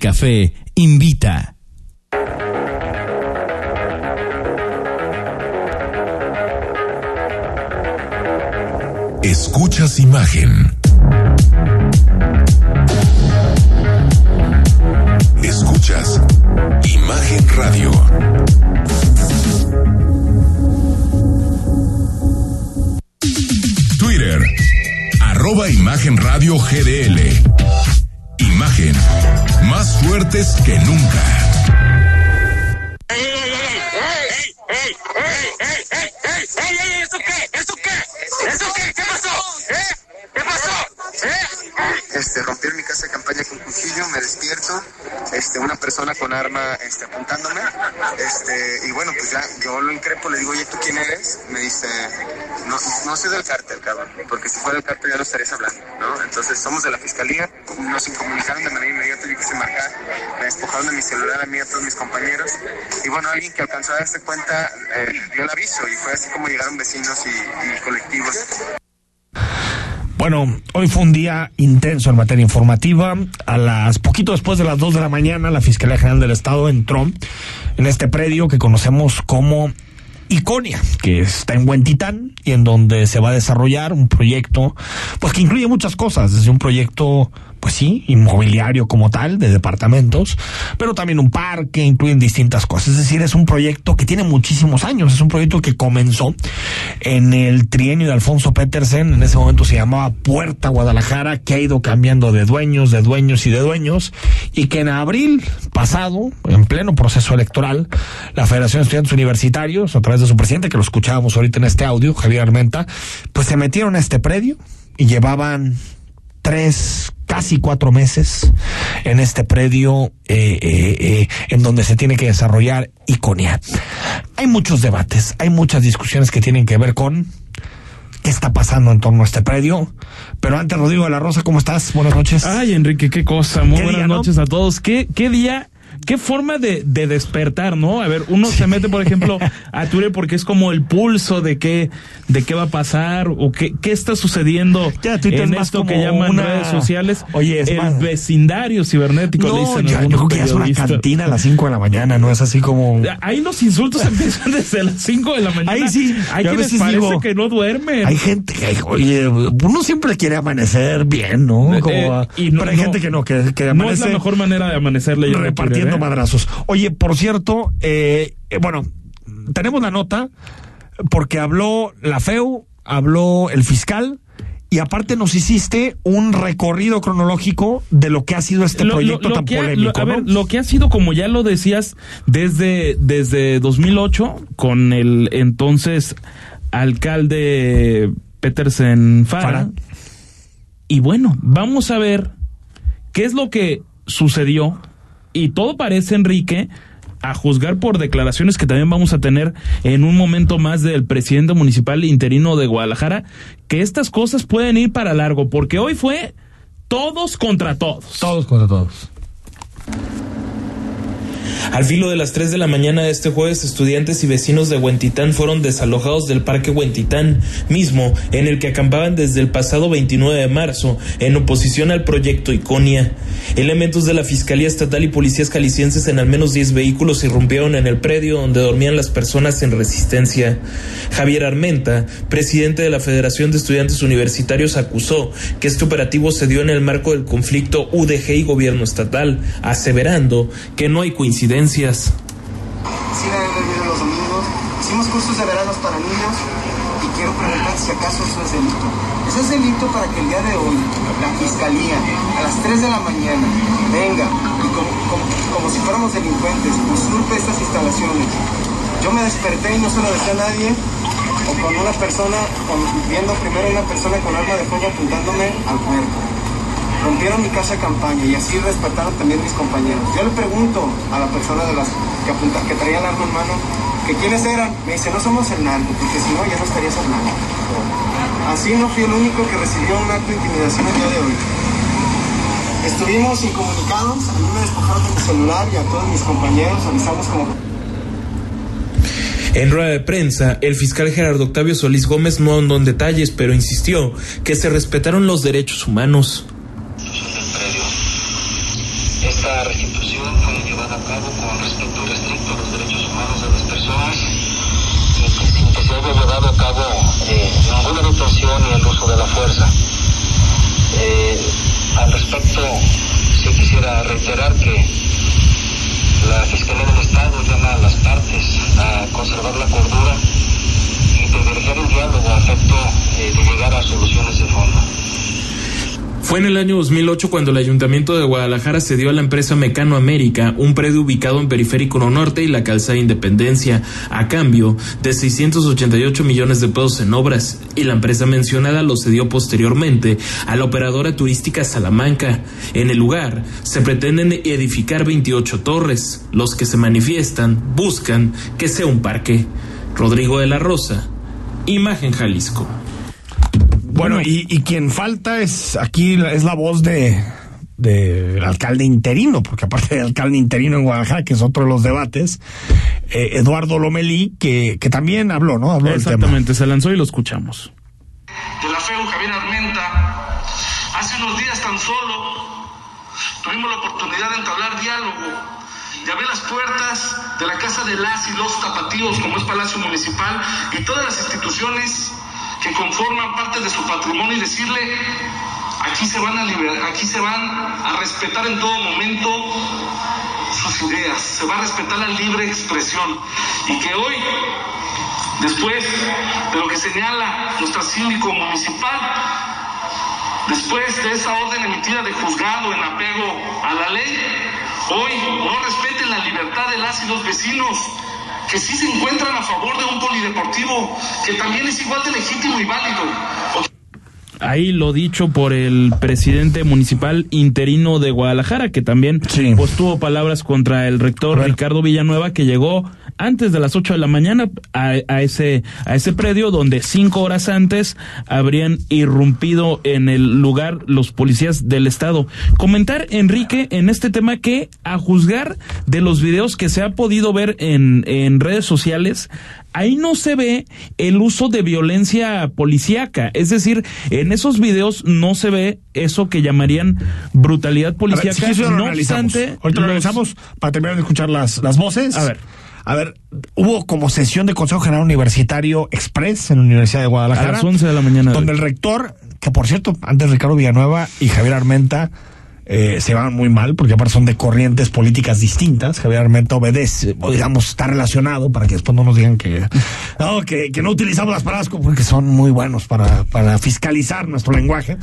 Café invita. Escuchas imagen. Escuchas Imagen Radio. Twitter. Arroba Imagen Radio GDL. Imagen. Más fuertes que nunca. Este, rompieron mi casa de campaña con cuchillo, me despierto, este, una persona con arma este, apuntándome, este, y bueno, pues ya yo lo increpo, le digo, oye, ¿tú quién eres? Me dice, no, no soy del cártel, cabrón, porque si fuera del cártel ya no estarías hablando, ¿no? Entonces somos de la fiscalía, nos incomunicaron de manera inmediata, yo quise marcar, me despojaron de mi celular a mí y a todos mis compañeros, y bueno, alguien que alcanzó a darse cuenta eh, dio el aviso, y fue así como llegaron vecinos y, y colectivos. Bueno, hoy fue un día intenso en materia informativa. A las poquito después de las 2 de la mañana, la Fiscalía General del Estado entró en este predio que conocemos como Iconia, que está en Huentitán y en donde se va a desarrollar un proyecto, pues que incluye muchas cosas, desde un proyecto pues sí, inmobiliario como tal, de departamentos, pero también un parque, incluyen distintas cosas. Es decir, es un proyecto que tiene muchísimos años, es un proyecto que comenzó en el trienio de Alfonso Petersen, en ese momento se llamaba Puerta Guadalajara, que ha ido cambiando de dueños, de dueños y de dueños, y que en abril pasado, en pleno proceso electoral, la Federación de Estudiantes Universitarios, a través de su presidente, que lo escuchábamos ahorita en este audio, Javier Armenta, pues se metieron a este predio y llevaban tres, casi cuatro meses en este predio eh, eh, eh, en donde se tiene que desarrollar Iconia. Hay muchos debates, hay muchas discusiones que tienen que ver con qué está pasando en torno a este predio. Pero antes, Rodrigo de la Rosa, ¿cómo estás? Buenas noches. Ay, Enrique, qué cosa. Muy ¿Qué buenas día, no? noches a todos. ¿Qué, qué día? ¿Qué forma de, de despertar, no? A ver, uno se mete, por ejemplo, a Twitter porque es como el pulso de qué, de qué va a pasar o qué, qué está sucediendo Ya, Twitter es en más esto como que llaman una- redes sociales. Oye, es el más- vecindario cibernético, le No, dicen ya, yo creo que ya es una cantina a las 5 de la mañana, no es así como... Ahí los insultos empiezan desde las 5 de la mañana. Ahí sí, Hay yo quienes parece digo, que no duermen. Hay gente que, oye, uno siempre quiere amanecer bien, ¿no? Eh, Como, eh, y no- pero hay no- gente que no, que, que no amanece es la mejor manera de amanecer leyendo ¿eh? madrazos. Oye, por cierto, eh, eh, bueno, tenemos la nota porque habló la FEU, habló el fiscal y aparte nos hiciste un recorrido cronológico de lo que ha sido este Lo- proyecto lo tan que ha- polémico, lo- a ¿no? ver, lo que ha sido, como ya lo decías, desde, desde 2008, con el entonces alcalde Petersen. Fara. Y bueno, vamos a ver qué es lo que sucedió. Y todo parece, Enrique, a juzgar por declaraciones que también vamos a tener en un momento más del presidente municipal interino de Guadalajara, que estas cosas pueden ir para largo, porque hoy fue todos contra todos. Todos contra todos. Al filo de las 3 de la mañana de este jueves, estudiantes y vecinos de Huentitán fueron desalojados del Parque Huentitán, mismo en el que acampaban desde el pasado 29 de marzo, en oposición al proyecto Iconia. Elementos de la Fiscalía Estatal y policías calicienses en al menos 10 vehículos irrumpieron en el predio donde dormían las personas en resistencia. Javier Armenta, presidente de la Federación de Estudiantes Universitarios, acusó que este operativo se dio en el marco del conflicto UDG y gobierno estatal, aseverando que no hay coincidencias. Sí, la bebido los domingos. Hicimos cursos de veranos para niños y quiero preguntar si acaso eso es delito. Eso es delito para que el día de hoy la fiscalía a las 3 de la mañana venga y como, si fuéramos delincuentes usurpe estas instalaciones. Yo me desperté y no se lo decía a nadie o con una persona, viendo primero una persona con arma de fuego apuntándome al cuerpo. Rompieron mi casa de campaña y así despertaron también mis compañeros. Yo le pregunto a la persona de las que apunta, que traía el arma en mano, que quiénes eran. Me dice, no somos el narco, porque si no ya no estarías hablando. Así no fui el único que recibió un acto de intimidación el día de hoy. Estuvimos incomunicados, a mí me despojaron de mi celular y a todos mis compañeros avisamos como En rueda de prensa, el fiscal Gerardo Octavio Solís Gómez no ahondó en detalles, pero insistió que se respetaron los derechos humanos. Ninguna detención ni el uso de la fuerza. Eh, al respecto, sí quisiera reiterar que la Fiscalía del Estado llama a las partes a conservar la cordura y privilegiar el diálogo a efecto eh, de llegar a soluciones de fondo. Fue en el año 2008 cuando el Ayuntamiento de Guadalajara cedió a la empresa Mecano América un predio ubicado en Periférico Norte y la Calzada Independencia, a cambio de 688 millones de pesos en obras, y la empresa mencionada lo cedió posteriormente a la operadora turística Salamanca. En el lugar se pretenden edificar 28 torres. Los que se manifiestan buscan que sea un parque. Rodrigo de la Rosa, Imagen Jalisco. Bueno, y, y quien falta es aquí la- es la voz de del alcalde interino, porque aparte del alcalde interino en Guadalajara, que es otro de los debates, eh, Eduardo Lomelí, que, que también habló, ¿no? Habló del tema. Exactamente, se lanzó y lo escuchamos. de la FEU Javier Armenta. Hace unos días tan solo tuvimos la oportunidad de entablar diálogo y abrir las puertas de la casa de las y los tapatíos, como es Palacio Municipal, y todas las instituciones que conforman parte de su patrimonio y decirle, aquí se van a liber- aquí se van a respetar en todo momento sus ideas, se va a respetar la libre expresión. Y que hoy Después de lo que señala nuestra síndico municipal, después de esa orden emitida de juzgado en apego a la ley, hoy no respeten la libertad de las y los vecinos que sí se encuentran a favor de un polideportivo que también es igual de legítimo y válido. Ahí lo dicho por el presidente municipal interino de Guadalajara, que también Sí. pues, tuvo palabras contra el rector. Ricardo Villanueva, que llegó antes de las 8 de la mañana a, a ese, a ese predio donde cinco horas antes habrían irrumpido en el lugar los policías del estado. Comentar, Enrique, en este tema que a juzgar de los videos que se ha podido ver en, en redes sociales, ahí no se ve el uso de violencia policíaca. Es decir, en esos videos no se ve eso que llamarían brutalidad ver, policíaca. quieres, lo no analizamos. obstante, Ahorita lo los- analizamos para terminar de escuchar las, las voces. A ver. A ver, hubo como sesión de Consejo General Universitario Express en la Universidad de Guadalajara. A las 11 de la mañana. Donde el rector, que por cierto, antes Ricardo Villanueva y Javier Armenta eh, se van muy mal, porque aparte son de corrientes políticas distintas. Javier Armenta obedece, o digamos, está relacionado para que después no nos digan que no, que, que no utilizamos las palabras porque son muy buenos para, para fiscalizar nuestro lenguaje.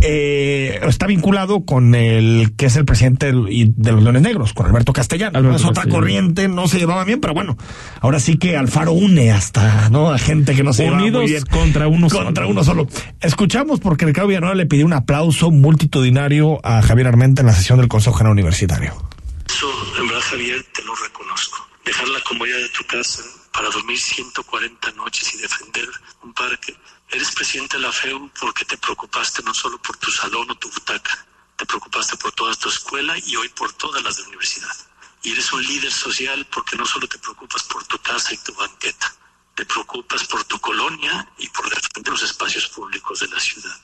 Eh, está vinculado con el que es el presidente de los Leones Negros, con Alberto Castellano. Alberto es otra Castellano. corriente, no se llevaba bien, pero bueno, ahora sí que Alfaro une hasta, ¿no? A gente que no se llevaba muy Unidos bien. contra uno Contra solo. uno solo. Escuchamos porque Ricardo Villanueva le pidió un aplauso multitudinario a Javier Armenta en la sesión del Consejo General Universitario. Eso, en verdad, Javier, te lo reconozco. Dejar la comodidad de tu casa para dormir 140 noches y defender un parque. Eres presidente de la FEU porque te preocupaste no solo por tu salón o tu butaca, te preocupaste por toda tu escuela y hoy por todas las de la universidad. Y eres un líder social porque no solo te preocupas por tu casa y tu banqueta, te preocupas por tu colonia y por defender los espacios públicos de la ciudad.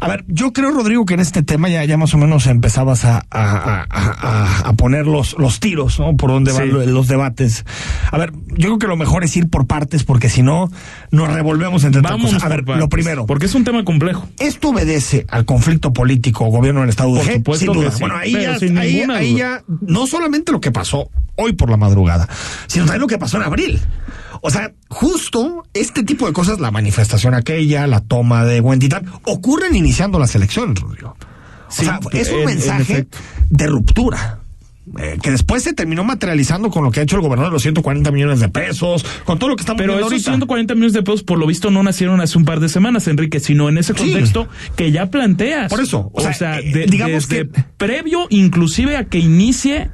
A ver, yo creo, Rodrigo, que en este tema ya, ya más o menos empezabas a, a, a- poner los, los tiros, ¿no? Por dónde van Sí. los debates. A ver, yo creo que lo mejor es ir por partes, porque si no, nos revolvemos entre Vámonos cosas. A ver, partes, lo primero. Porque es un tema complejo. ¿Esto obedece al conflicto político gobierno del Estado de Por supuesto Sin duda. que sí, bueno, ahí, ya, sin ahí, ya, no solamente lo que pasó hoy por la madrugada, sino también lo que pasó en abril. O sea, justo este tipo de cosas, la manifestación aquella, la toma de Huentitán, ocurren iniciando las elecciones, Rodrigo. O Sí, sea, es un en- en mensaje de ruptura. eh, que después se terminó materializando con lo que ha hecho el gobernador de los 140 millones de pesos, con todo lo que estamos Pero viendo esos ahorita. 140 millones de pesos, por lo visto, no nacieron hace un par de semanas, Enrique, sino en ese Sí. contexto que ya planteas. Por eso, o O, sea, sea, eh, de- digamos desde que- previo inclusive a que inicie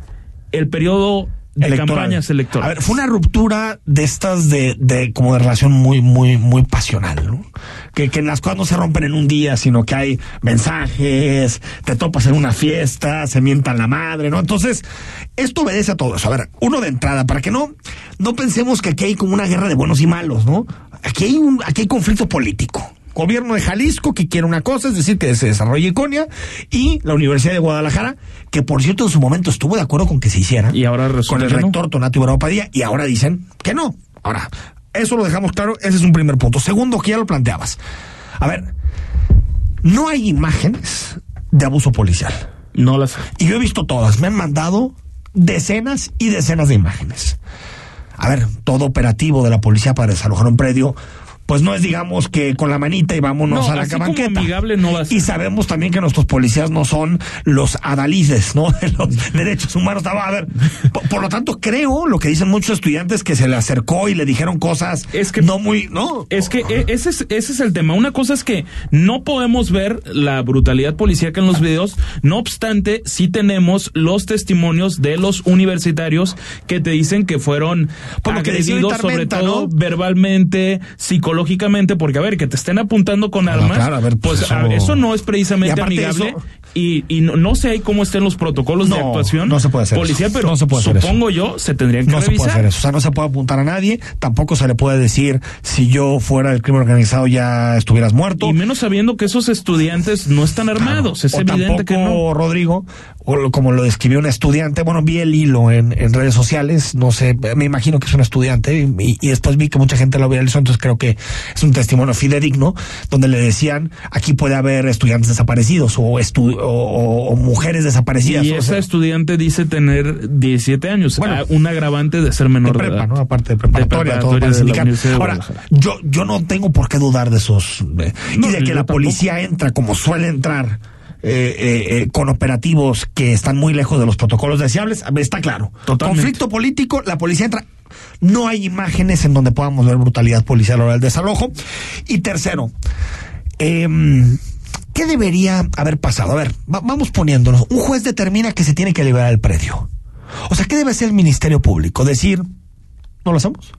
el periodo de electoral. campañas electorales. A ver, fue una ruptura de estas de, de como de relación muy, muy, muy pasional, ¿no? Que, que en las cosas no se rompen en un día, sino que hay mensajes, te topas en una fiesta, se mientan la madre, ¿no? Entonces, esto obedece a todo eso. A ver, uno de entrada, para que no, no pensemos que aquí hay como una guerra de buenos y malos, ¿no? Aquí hay un, aquí hay conflicto político. Gobierno de Jalisco que quiere una cosa, es decir, que se desarrolle Iconia, y la Universidad de Guadalajara, que por cierto en su momento estuvo de acuerdo con que se hiciera. Y ahora con el no. rector Tonato Ibarra Padilla, y ahora dicen que no. Ahora, eso lo dejamos claro, ese es un primer punto. Segundo, que ya lo planteabas. A ver, no hay imágenes de abuso policial. No las Y yo he visto todas, me han mandado decenas y decenas de imágenes. A ver, todo operativo de la policía para desalojar un predio, pues no es digamos que con la manita y vámonos No, a la cabanqueta. amigable no va a ser. Y sabemos también que nuestros policías no son los adalides, ¿no? De los derechos humanos. A ver, por, por lo tanto, creo lo que dicen muchos estudiantes que se le acercó y le dijeron cosas Es que- no muy, ¿no? Es que e- ese es, ese es el tema. Una cosa es que no podemos ver la brutalidad policíaca en los videos. No obstante, sí tenemos los testimonios de los universitarios que te dicen que fueron Por lo que agredidos, sobre todo ¿no? verbalmente, psicológicamente, porque a ver, que te estén apuntando con Bueno, armas, claro, a ver, pues pues eso- eso... no es precisamente amigable. eso- Y, y no, no sé ahí cómo estén los protocolos de actuación no se puede hacer policial, eso. pero No se puede hacer eso. supongo yo se tendrían que No se revisar. puede hacer eso. O sea, no se puede apuntar a nadie. Tampoco se le puede decir si yo fuera del crimen organizado ya estuvieras muerto. Y menos sabiendo que esos estudiantes no están armados. Es o evidente que no. tampoco, Rodrigo, o como lo describió un estudiante, bueno, vi el hilo en, en redes sociales, no sé, me imagino que es un estudiante, y, y después vi que mucha gente lo viralizó, entonces creo que es un testimonio fidedigno, donde le decían, aquí puede haber estudiantes desaparecidos o, estu- o, o- o mujeres desaparecidas. Y o esa sea, estudiante dice tener 17 años. Bueno, ah, un agravante de ser menor de, prepa, edad. ¿no? Aparte de preparatoria, De todo para preparatoria de Ahora, yo, yo no tengo por qué dudar de esos. eh, No, y de que la tampoco. policía entra como suele entrar. eh, eh, eh, con operativos que están muy lejos de los protocolos deseables, está claro. Totalmente. Conflicto político, la policía entra. No hay imágenes en donde podamos ver brutalidad policial hora del desalojo. Y tercero, em, ¿qué debería haber pasado? A ver, va- vamos poniéndonos. Un juez determina que se tiene que liberar el predio. O sea, ¿qué debe hacer el Ministerio Público? Decir, no lo hacemos.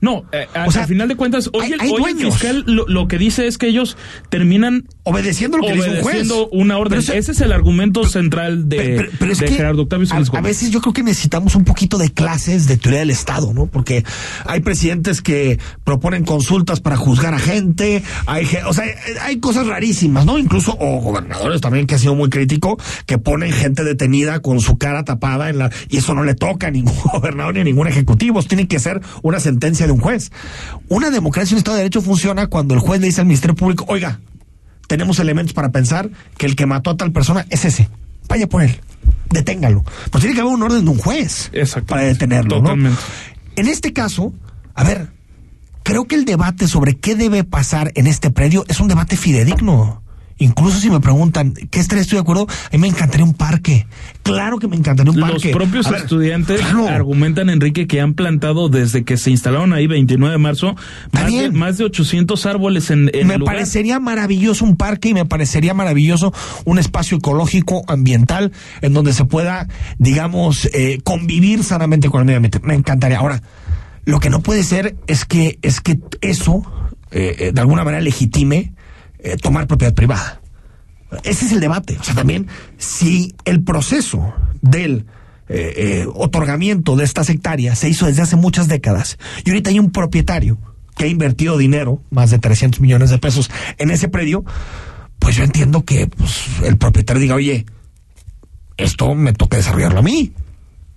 No, eh, O sea, al final de cuentas, hoy, hay- el, hay hoy el dueños. fiscal lo, lo que dice es que ellos terminan Obedeciendo lo que le dice un juez. obedeciendo una orden. Eso- Ese es el argumento central de, Pero- pero- Gerardo Octavio a, a veces yo creo que necesitamos un poquito de clases de teoría del Estado, ¿no? Porque hay presidentes que proponen consultas para juzgar a gente, hay, o sea, hay, hay cosas rarísimas, ¿no? Incluso, o gobernadores también que ha sido muy crítico, que ponen gente detenida con su cara tapada en la, y eso no le toca a ningún gobernador ni a ningún ejecutivo, eso tiene que ser una sentencia de un juez. Una democracia, un Estado de Derecho funciona cuando el juez le dice al Ministerio Público, oiga, tenemos elementos para pensar que el que mató a tal persona es ese. Vaya por él. Deténgalo. Pues tiene que haber un orden de un juez para detenerlo. ¿no? Totalmente. En este caso, a ver, creo que el debate sobre qué debe pasar en este predio es un debate fidedigno. Incluso si me preguntan, ¿qué estaría estoy de acuerdo? A mí me encantaría un parque. Claro que me encantaría un Los parque. propios A ver, estudiantes claro. argumentan, Enrique, que han plantado desde que se instalaron ahí 29 de marzo más de, más de 800 árboles en, en me el lugar. parecería maravilloso un parque y me parecería maravilloso un espacio ecológico, ambiental, en donde se pueda, digamos, eh, convivir sanamente con el medio ambiente. Me encantaría. Ahora, lo que no puede ser es que, es que eso, eh, eh, de alguna manera, legitime eh, tomar propiedad privada. Ese es el debate. O sea, también, si el proceso del eh, eh, otorgamiento de estas hectáreas se hizo desde hace muchas décadas y ahorita hay un propietario que ha invertido dinero, más de 300 millones de pesos, en ese predio, pues yo entiendo que pues, el propietario diga, oye, esto me toca desarrollarlo a mí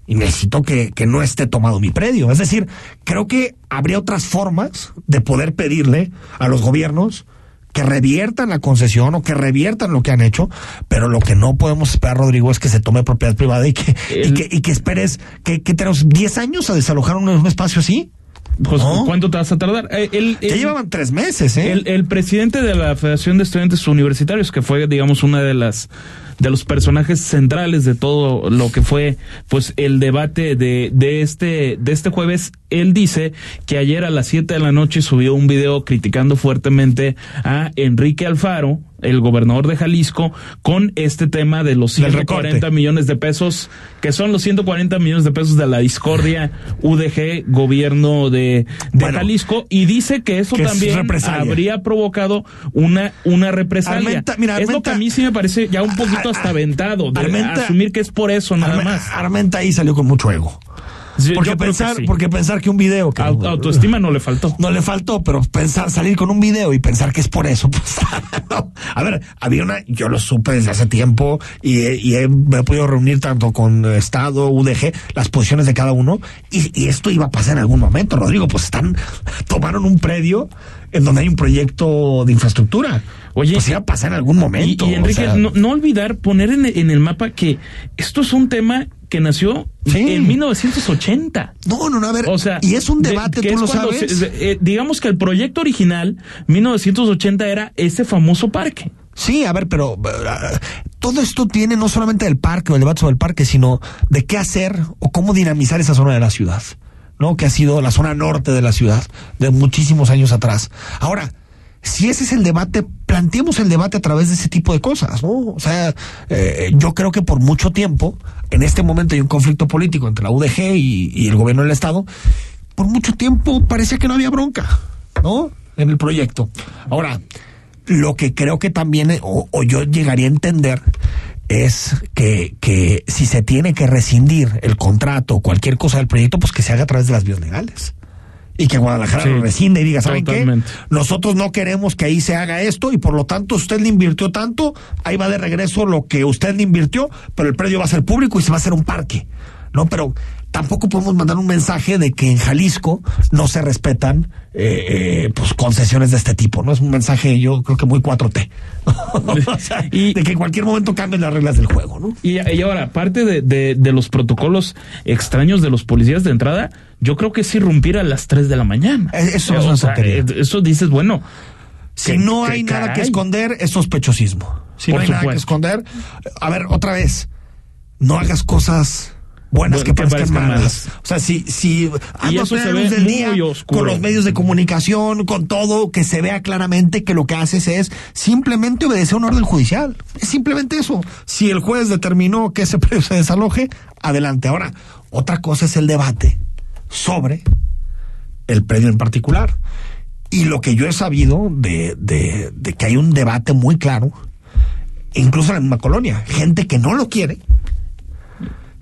y necesito que, que no esté tomado mi predio. Es decir, creo que habría otras formas de poder pedirle a los gobiernos que reviertan la concesión o que reviertan lo que han hecho, pero lo que no podemos esperar, Rodrigo, es que se tome propiedad privada y que, y que, y que esperes que, que tenemos 10 años a desalojar un, un espacio así. Pues, No. ¿Cuánto te vas a tardar? Eh, el- Ya llevaban tres meses, ¿eh? El, el presidente de la Federación de Estudiantes Universitarios, que fue, digamos, una de las de los personajes centrales de todo lo que fue, pues, el debate de, de este de este jueves, él dice que ayer a las 7 de la noche subió un video criticando fuertemente a Enrique Alfaro, el gobernador de Jalisco, con este tema de los Del 140 recorte. millones de pesos, que son los 140 millones de pesos de la discordia UDG, gobierno de, de Bueno, Jalisco, y dice que eso que también habría provocado una, una represalia. Armenta- mira, es lo que Armenta- a mí sí me parece ya un poquito hasta aventado, de Armenta- asumir que es por eso nada más. Armenta ahí salió con mucho ego. Porque yo pensar, sí. porque pensar que un video que autoestima no le faltó. no le faltó, pero pensar salir con un video y pensar que es por eso, pues no. A ver, había una, yo lo supe desde hace tiempo y he, me he podido reunir tanto con Estado, UDG, las posiciones de cada uno y, y esto iba a pasar en algún momento, Rodrigo, pues están, tomaron un predio en donde hay un proyecto de infraestructura. Oye, pues iba a pasar en algún momento. y, Enrique, o sea, no, no olvidar poner en, en el mapa que esto es un tema que nació Sí. en 1980. no, no, no, a ver, O sea, y es un de- debate, que tú lo sabes. se- de- eh, digamos que el proyecto original, 1980, era ese famoso parque. Sí, a ver, pero uh, todo esto tiene no solamente del parque o el debate sobre el parque, sino de qué hacer o cómo dinamizar esa zona de la ciudad, ¿no? Que ha sido la zona norte de la ciudad de muchísimos años atrás. Ahora, si ese es el debate, planteemos el debate a través de ese tipo de cosas, ¿no? O sea, eh, yo creo que por mucho tiempo, en este momento hay un conflicto político entre la UDG y, el gobierno del Estado, por mucho tiempo parecía que no había bronca, ¿no? En el proyecto. Ahora, lo que creo que también, o, o yo llegaría a entender, es que, que si se tiene que rescindir el contrato o cualquier cosa del proyecto, pues que se haga a través de las vías legales. Y que Guadalajara Sí, lo rescinde y diga, ¿saben totalmente. qué? Nosotros no queremos que ahí se haga esto y por lo tanto usted le invirtió tanto, ahí va de regreso lo que usted le invirtió, pero el predio va a ser público y se va a hacer un parque. ¿No? Pero tampoco podemos mandar un mensaje de que en Jalisco no se respetan eh, eh, pues concesiones de este tipo, ¿no? Es un mensaje yo creo que muy 4T. o sea, Y- de que en cualquier momento cambien las reglas del juego, ¿no? Y, y ahora, aparte de, de- de los protocolos extraños de los policías de entrada, yo creo que es irrumpir a las 3 de la mañana. Eh, eso es una tontería. eh, Eso dices, bueno, Si que- no hay nada que esconder, es sospechosismo. Si Por no hay nada que esconder, a ver, otra vez, no hagas cosas buenas que, que parezcan parezcan malas. malas. O sea, si, si ando eso a luz del día, oscuro. con los medios de comunicación, con todo, que se vea claramente que lo que haces es simplemente obedecer un orden judicial. Es simplemente eso. Si el juez determinó que ese predio se desaloje, adelante. Ahora, otra cosa es el debate sobre el predio en particular. Y lo que yo he sabido de, de, de que hay un debate muy claro, incluso en la misma colonia, gente que no lo quiere.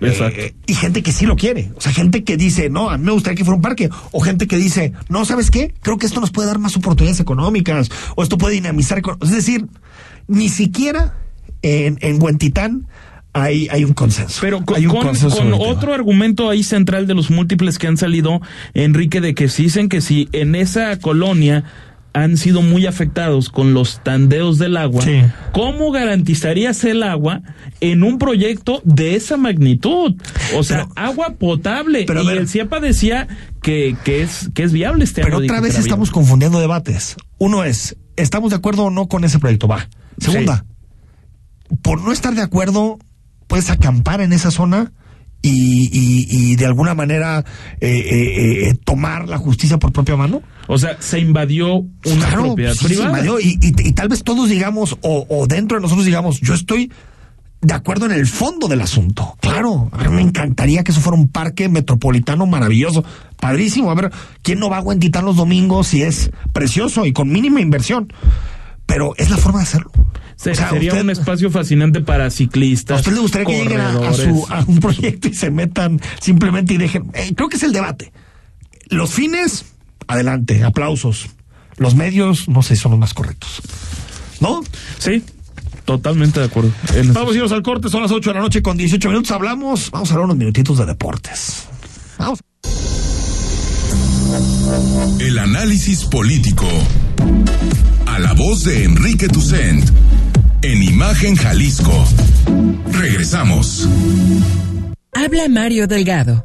Eh, y gente que sí lo quiere. O sea, gente que dice, no, a mí me gustaría que fuera un parque. O gente que dice, no, ¿sabes qué? Creo que esto nos puede dar más oportunidades económicas. O esto puede dinamizar. eco-". Es decir, ni siquiera en, en Huentitán hay, hay un consenso. Pero con, un con- consenso con otro argumento ahí central de los múltiples que han salido, Enrique, de que si dicen que si en esa colonia han sido muy afectados con los tandeos del agua, Sí. ¿cómo garantizarías el agua en un proyecto de esa magnitud? O sea, Pero- agua potable. pero y ver- el CIEPA decía que, que, es, que es viable este Pero otra vez estamos viable. confundiendo debates. Uno es, ¿estamos de acuerdo o no con ese proyecto? Va. Segunda, por no estar de acuerdo, puedes acampar en esa zona y, y- y de alguna manera eh, eh, eh, tomar la justicia por propia mano. O sea, se invadió una Claro, propiedad sí, privada. invadió, y, tal vez todos digamos, o, o dentro de nosotros digamos, yo estoy de acuerdo en el fondo del asunto. Claro, a mí me encantaría que eso fuera un parque metropolitano maravilloso, padrísimo. A ver, ¿quién no va a Huentitán los domingos si es precioso y con mínima inversión? Pero es la forma de hacerlo. Se- O sea, sería usted- un espacio fascinante para ¿A ciclistas. usted le gustaría que lleguen a, a su, a un proyecto y se metan simplemente y dejen? eh, creo que es el debate. Los fines, adelante, aplausos. Los medios, no sé, son los más correctos. ¿No? Sí, totalmente de acuerdo. Vamos a irnos al corte, son las 8 de la noche con 18 minutos. Hablamos, vamos a hablar unos minutitos de deportes. Vamos. El análisis político. A la voz de Enrique Tucent. En Imagen Jalisco. Regresamos. Habla Mario Delgado.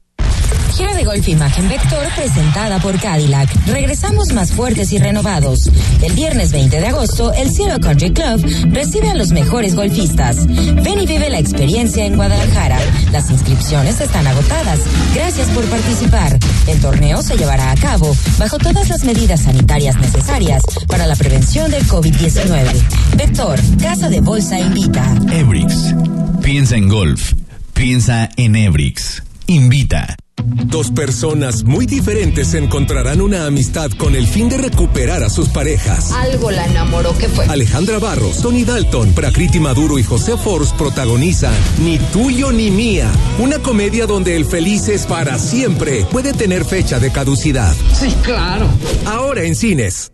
Gira de golf Imagen Vector presentada por Cadillac. Regresamos más fuertes y renovados. El viernes 20 de agosto, el Cielo Country Club recibe a los mejores golfistas. Ven y vive la experiencia en Guadalajara. Las inscripciones están agotadas. Gracias por participar. El torneo se llevará a cabo bajo todas las medidas sanitarias necesarias para la prevención del COVID-19. Vector, Casa de Bolsa invita. Ebrix. Piensa en golf. Piensa en Ebrix. Invita. Dos personas muy diferentes encontrarán una amistad con el fin de recuperar a sus parejas. Algo la enamoró, ¿qué fue? Alejandra Barros, Tony Dalton, Prakriti Maduro y José Force protagonizan Ni tuyo ni mía, una comedia donde el feliz es para siempre puede tener fecha de caducidad. Sí, claro. Ahora en cines.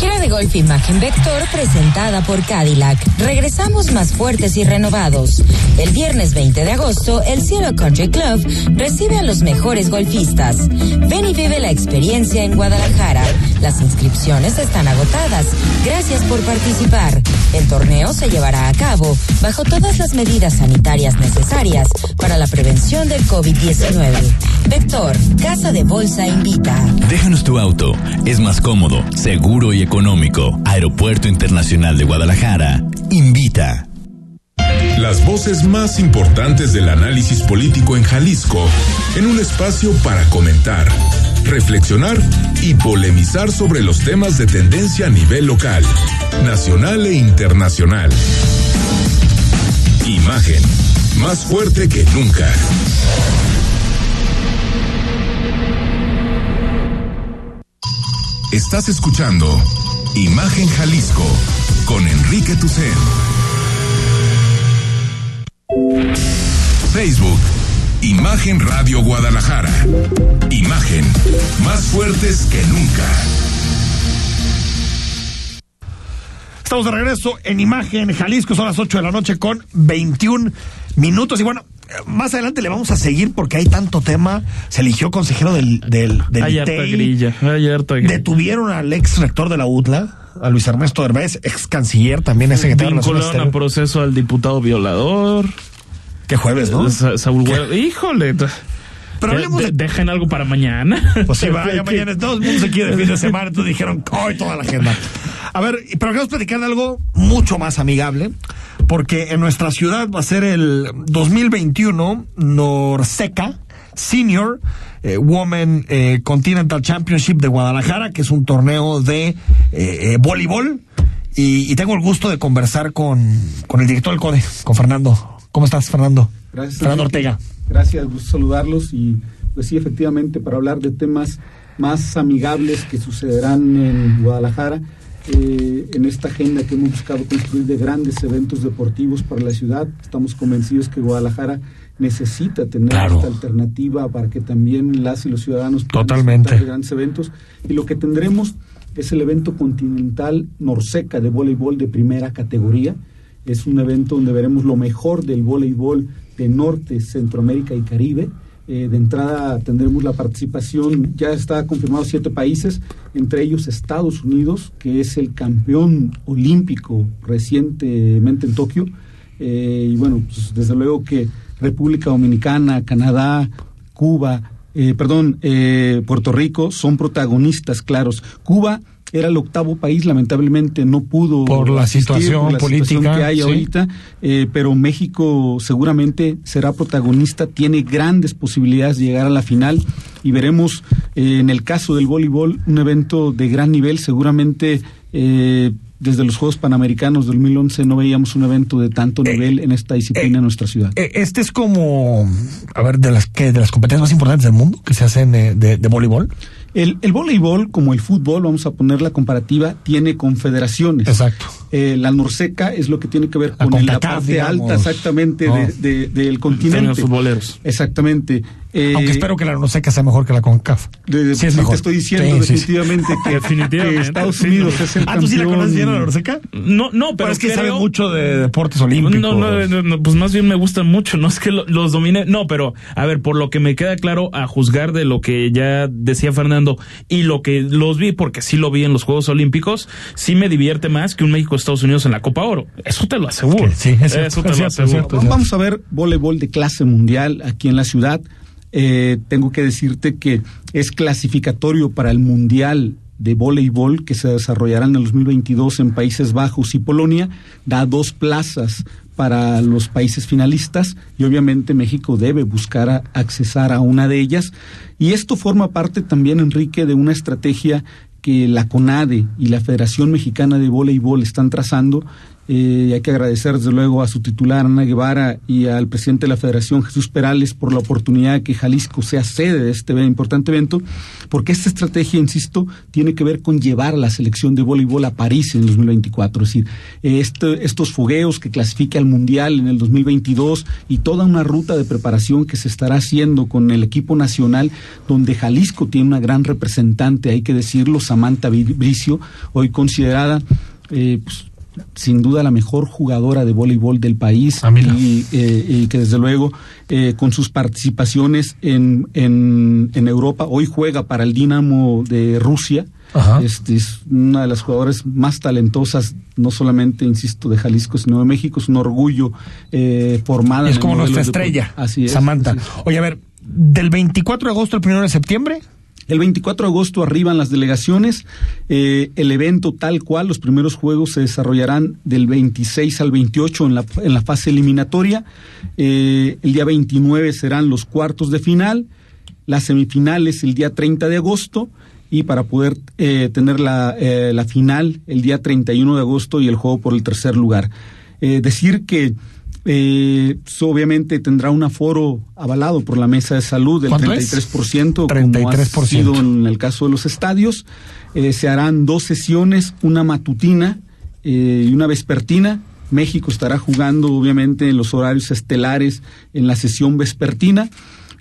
Gira de golf Imagen Vector presentada por Cadillac. Regresamos más fuertes y renovados. El viernes 20 de agosto, el Cielo Country Club recibe a los mejores golfistas. Ven y vive la experiencia en Guadalajara. Las inscripciones están agotadas. Gracias por participar. El torneo se llevará a cabo bajo todas las medidas sanitarias necesarias para la prevención del COVID-19. Vector, Casa de Bolsa invita. Déjanos tu auto. Es más cómodo, seguro y económico. Aeropuerto Internacional de Guadalajara. Invita. Las voces más importantes del análisis político en Jalisco, en un espacio para comentar, reflexionar y polemizar sobre los temas de tendencia a nivel local, nacional e internacional. Imagen, más fuerte que nunca. Estás escuchando Imagen Jalisco con Enrique Tucen. Facebook, Imagen Radio Guadalajara. Imagen, más fuertes que nunca. Estamos de regreso en Imagen Jalisco, son las 8 de la noche con 21 minutos. Y bueno, más adelante le vamos a seguir porque hay tanto tema. Se eligió consejero del, del, del Hay harta ITEI. grilla, hay harta grilla. Detuvieron al ex rector de la UTLA, a Luis Ernesto Derbez, ex canciller, también es secretario Vincularon a proceso al diputado violador. ¿Qué jueves, no? Sa- Saúl Güell- Híjole. Pero hablemos de- de- Dejen algo para mañana. Pues sí, vaya mañana. Todo el mundo se quiere de fin de semana, entonces dijeron, hoy toda la agenda. A ver, pero queremos platicar de algo mucho más amigable, porque en nuestra ciudad va a ser el 2021 Norseca Senior eh, Women eh, Continental Championship de Guadalajara, que es un torneo de eh, voleibol. Y, y tengo el gusto de conversar con, con el director del CODE, con Fernando. ¿Cómo estás, Fernando? Gracias. Fernando. Ortega. Gracias, gusto saludarlos y pues sí, efectivamente, para hablar de temas más amigables que sucederán en Guadalajara, eh, en esta agenda que hemos buscado construir de grandes eventos deportivos para la ciudad. Estamos convencidos que Guadalajara necesita tener Claro. esta alternativa para que también las y los ciudadanos puedan Totalmente. de grandes eventos. Y lo que tendremos es el evento continental Norseca de voleibol de primera categoría. Es un evento donde veremos lo mejor del voleibol de Norte, Centroamérica y Caribe. Eh, de entrada tendremos la participación, ya está confirmado siete países, entre ellos Estados Unidos, que es el campeón olímpico recientemente en Tokio. Eh, y bueno, pues, desde luego que República Dominicana, Canadá, Cuba, eh, perdón, eh, Puerto Rico son protagonistas claros. Cuba era el octavo país, lamentablemente no pudo Por la asistir situación por la política, situación que hay sí. ahorita, eh, pero México seguramente será protagonista, tiene grandes posibilidades de llegar a la final y veremos eh, en el caso del voleibol un evento de gran nivel, seguramente eh, desde los Juegos Panamericanos del 2011 no veíamos un evento de tanto nivel en esta disciplina en nuestra ciudad. Eh, Este es como, a ver, de las que de las competencias más importantes del mundo que se hacen eh, de, de voleibol. El, el voleibol, como el fútbol, vamos a poner la comparativa, tiene confederaciones. Exacto. Eh, la Norseca es lo que tiene que ver La con el- la parte digamos. alta exactamente No. de- de- del continente. Los futboleros. Exactamente. Eh, Aunque espero que la Norseca sea mejor que la CONCAF. de- de- sí es sí, mejor. te estoy diciendo Sí, sí, sí. definitivamente que, Definitivamente, que Estados sí, Unidos no. es el Ah, ¿tú sí la campeón. conoces bien a la Norseca? No, no, pero Pero es que creo- sabe mucho de deportes olímpicos. No, no, no, no, pues más bien me gustan mucho, no es que lo- los domine, no, pero a ver, por lo que me queda claro a juzgar de lo que ya decía Fernando y lo que los vi, porque sí lo vi en los Juegos Olímpicos, sí me divierte más que un México-Estados Unidos en la Copa Oro. Eso te lo aseguro. Sí, es cierto, Eso es te lo cierto, es aseguro. cierto. Vamos a ver voleibol de clase mundial aquí en la ciudad. eh, tengo que decirte que es clasificatorio para el Mundial de voleibol que se desarrollará en el 2022 en Países Bajos y Polonia, da dos plazas para los países finalistas y obviamente México debe buscar accesar a una de ellas. Y esto forma parte también, Enrique, de una estrategia que la CONADE y la Federación Mexicana de Voleibol están trazando eh, hay que agradecer desde luego a su titular Ana Guevara y al presidente de la Federación Jesús Perales por la oportunidad de que Jalisco sea sede de este importante evento, porque esta estrategia, insisto, tiene que ver con llevar la selección de voleibol a París en el 2024. Es decir, este, estos fogueos que clasifica al Mundial en el 2022 y toda una ruta de preparación que se estará haciendo con el equipo nacional, donde Jalisco tiene una gran representante, hay que decirlo, Samantha Bricio, hoy considerada eh, pues, sin duda la mejor jugadora de voleibol del país ah, y, eh, y, que desde luego eh, con sus participaciones en, en, en, Europa, hoy juega para el Dinamo de Rusia. Este, es una de las jugadoras más talentosas, no solamente, insisto, de Jalisco, sino de México. Es un orgullo eh, formada. Es como nuestra estrella, así es, Samantha. Así es. Oye, a ver, del 24 de agosto al 1 de septiembre, el 24 de agosto arriban las delegaciones. Eh, el evento tal cual, los primeros juegos se desarrollarán del 26 al 28 en la, en la fase eliminatoria. Eh, el día 29 serán los cuartos de final. Las semifinales el día 30 de agosto. Y para poder eh, tener la, la, final el día 31 de agosto y el juego por el tercer lugar. Decir que eh, obviamente tendrá un aforo avalado por la mesa de salud del 33%, 33%, como ha sido en el caso de los estadios. Eh, se harán dos sesiones, una matutina eh, y una vespertina. México estará jugando obviamente en los horarios estelares en la sesión vespertina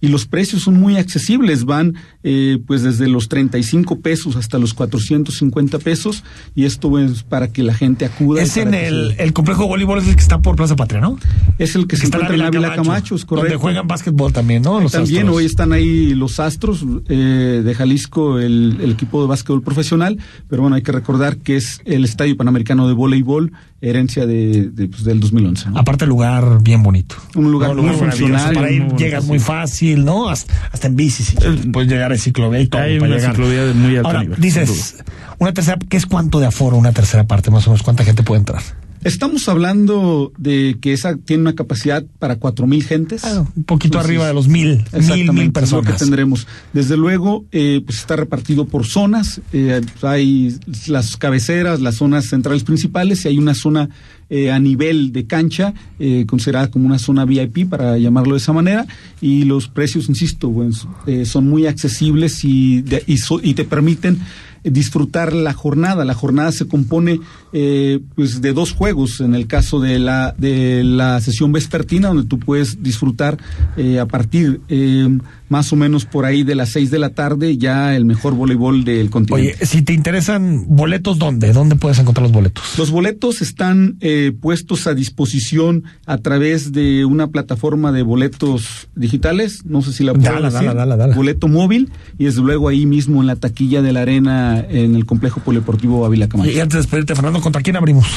y los precios son muy accesibles, van eh, pues desde los 35 pesos hasta los 450 pesos y esto es para que la gente acuda. Es en el, se... el, complejo de voleibol es el que está por Plaza Patria, ¿no? Es el que, que se encuentra en Ávila Camacho, Camacho, es correcto. Donde juegan básquetbol también, ¿no? Los también astros. hoy están ahí los Astros eh, de Jalisco, el, el, equipo de básquetbol profesional, pero bueno, hay que recordar que es el Estadio Panamericano de Voleibol, herencia de, de pues, del 2011. ¿no? Aparte lugar bien bonito. Un lugar, no, muy funcional. Para ir llegas muy fácil, ¿no? Hasta, hasta en bici, sí. puedes llegar en ciclovía y todo. Hay para una llegar. ciclovía de muy alto Ahora, nivel. dices, una tercera, ¿qué es cuánto de aforo una tercera parte? Más o menos, ¿cuánta gente puede entrar? Estamos hablando de que esa tiene una capacidad para cuatro mil gentes. Ah, un poquito arriba de los mil, mil, mil personas. Es lo que tendremos. Desde luego, eh, pues está repartido por zonas. Eh, hay las cabeceras, las zonas centrales principales y hay una zona eh, a nivel de cancha, eh, considerada como una zona VIP, para llamarlo de esa manera, y los precios, insisto, pues, eh, son muy accesibles y, de, y, so, y te permiten disfrutar la jornada. La jornada se compone eh, pues de dos juegos, en el caso de la, de la sesión vespertina, donde tú puedes disfrutar eh, a partir eh, más o menos por ahí de las seis de la tarde ya el mejor voleibol del continente. Oye, si te interesan boletos, ¿dónde? ¿Dónde puedes encontrar los boletos? Los boletos están eh, puestos a disposición a través de una plataforma de boletos digitales, no sé si la puedo dala, decir, dala, dala, dala. boleto móvil, y desde luego ahí mismo en la taquilla de la arena en el complejo polideportivo Ávila Camacho. Y antes de despedirte, Fernando, ¿contra quién abrimos?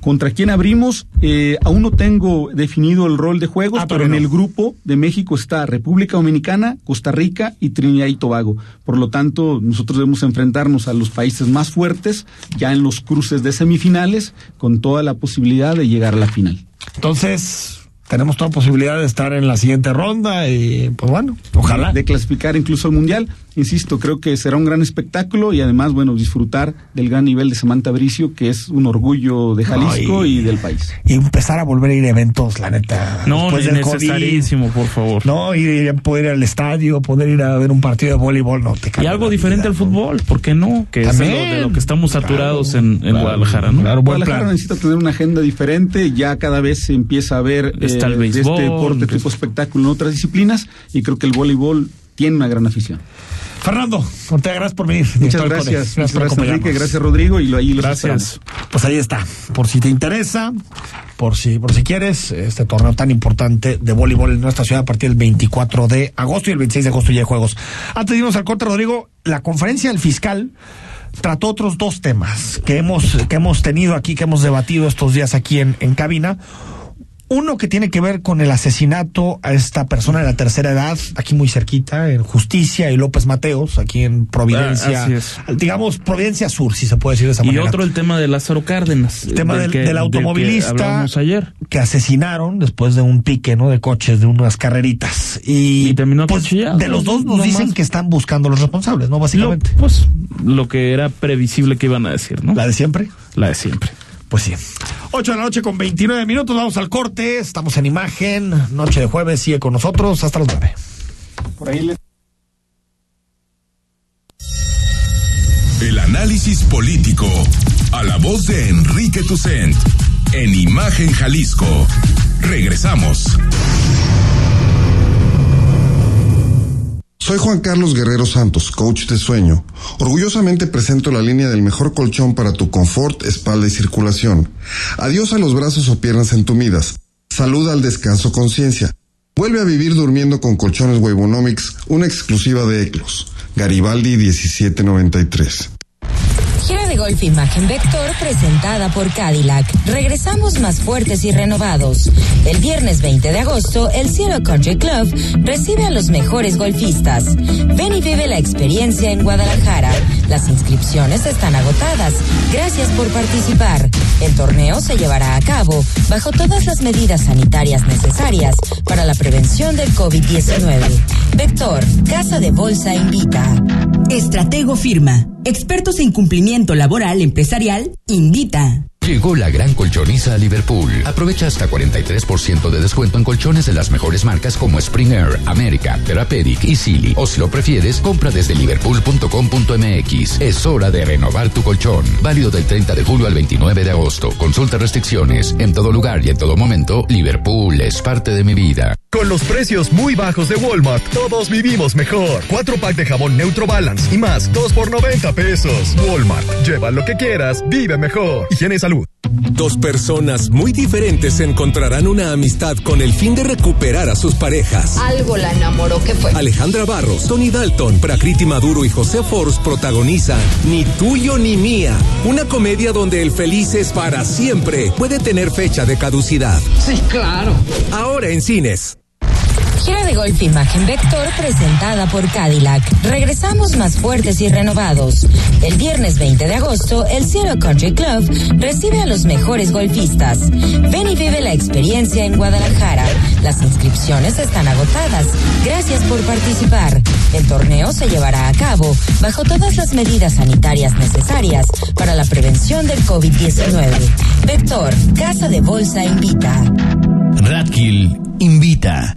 ¿Contra quién abrimos? Eh, aún no tengo definido el rol de juegos, Ah, pero pero en el grupo de México está República Dominicana, Costa Rica y Trinidad y Tobago. Por lo tanto, nosotros debemos enfrentarnos a los países más fuertes ya en los cruces de semifinales, con toda la posibilidad de llegar a la final. Entonces, tenemos toda posibilidad de estar en la siguiente ronda y, pues bueno, ojalá. De clasificar incluso al Mundial. Insisto, creo que será un gran espectáculo y además, bueno, disfrutar del gran nivel de Samantha Bricio, que es un orgullo de Jalisco No, y, y- del país. Y empezar a volver a ir a eventos, la neta. No, después del COVID. necesarísimo, por favor. No, ir, poder ir al estadio, poder ir a ver un partido de voleibol, no te Y algo diferente vida, al fútbol, ¿por qué no? Que es de lo, También. de lo que estamos saturados Claro, en, en claro, Guadalajara, ¿no? claro. Guadalajara plan. necesita tener una agenda diferente, ya cada vez se empieza a ver Está el de este deporte pues- tipo espectáculo en otras disciplinas y creo que el voleibol tiene una gran afición. Fernando, Ortega, gracias por venir. Muchas gracias, por gracias acompañarnos. Enrique, gracias Rodrigo y lo, ahí los Gracias. esperamos. Pues ahí está. Por si te interesa, por si, por si quieres, este torneo tan importante de voleibol en nuestra ciudad a partir del 24 de agosto y el 26 de agosto ya hay juegos. Antes de irnos al corte, Rodrigo, la conferencia del fiscal trató otros dos temas que hemos, que hemos tenido aquí, que hemos debatido estos días aquí en, en cabina. Uno que tiene que ver con el asesinato a esta persona de la tercera edad, aquí muy cerquita, en Justicia y López Mateos, aquí en Providencia. Ah, así es. Digamos, Providencia Sur, si se puede decir de esa Y manera. otro el tema de Lázaro Cárdenas. El tema del, que- del que automovilista ayer. que asesinaron después de un pique, ¿no? De coches, de unas carreritas. Y, terminó pues, de los dos no nos dicen más. que están buscando los responsables, ¿no? Básicamente. Lo, pues lo que era previsible que iban a decir, ¿no? La de siempre. La de siempre. Pues sí. 8 de la noche con 29 minutos, vamos al corte, estamos en imagen, noche de jueves, sigue con nosotros hasta las 9. Por ahí les El análisis político a la voz de Enrique Tucent en Imagen Jalisco. Regresamos. Soy Juan Carlos Guerrero Santos, coach de sueño. Orgullosamente presento la línea del mejor colchón para tu confort, espalda y circulación. Adiós a los brazos o piernas entumidas. Salud al descanso conciencia. Vuelve a vivir durmiendo con colchones Wabonomics, una exclusiva de Eclos. Garibaldi 1793. Golf Imagen Vector presentada por Cadillac. Regresamos más fuertes y renovados. El viernes 20 de agosto, el Cielo Country Club recibe a los mejores golfistas. Ven y vive la experiencia en Guadalajara. Las inscripciones están agotadas. Gracias por participar. El torneo se llevará a cabo bajo todas las medidas sanitarias necesarias para la prevención del COVID-19. Vector, Casa de Bolsa invita. Estratego Firma. Expertos en cumplimiento laboral empresarial, invita. Llegó la gran colchoniza a Liverpool. Aprovecha hasta 43% de descuento en colchones de las mejores marcas como Spring Air, América, Therapeutic y Silly. O si lo prefieres, compra desde liverpool.com.mx. Es hora de renovar tu colchón. Válido del 30 de julio al 29 de agosto. Consulta restricciones. En todo lugar y en todo momento, Liverpool es parte de mi vida. Con los precios muy bajos de Walmart, todos vivimos mejor. Cuatro pack de jabón Neutro Balance y más, dos por 90 pesos. Walmart, lleva lo que quieras, vive mejor. Higiene salud. Dos personas muy diferentes encontrarán una amistad con el fin de recuperar a sus parejas. Algo la enamoró que fue. Alejandra Barros, Tony Dalton, Prakriti Maduro y José Force protagonizan Ni tuyo ni mía, una comedia donde el feliz es para siempre puede tener fecha de caducidad. Sí, claro. Ahora en cines. Gira de golf Imagen Vector presentada por Cadillac. Regresamos más fuertes y renovados. El viernes 20 de agosto, el Cielo Country Club recibe a los mejores golfistas. Ven y vive la experiencia en Guadalajara. Las inscripciones están agotadas. Gracias por participar. El torneo se llevará a cabo bajo todas las medidas sanitarias necesarias para la prevención del COVID-19. Vector, Casa de Bolsa invita. Radkill invita.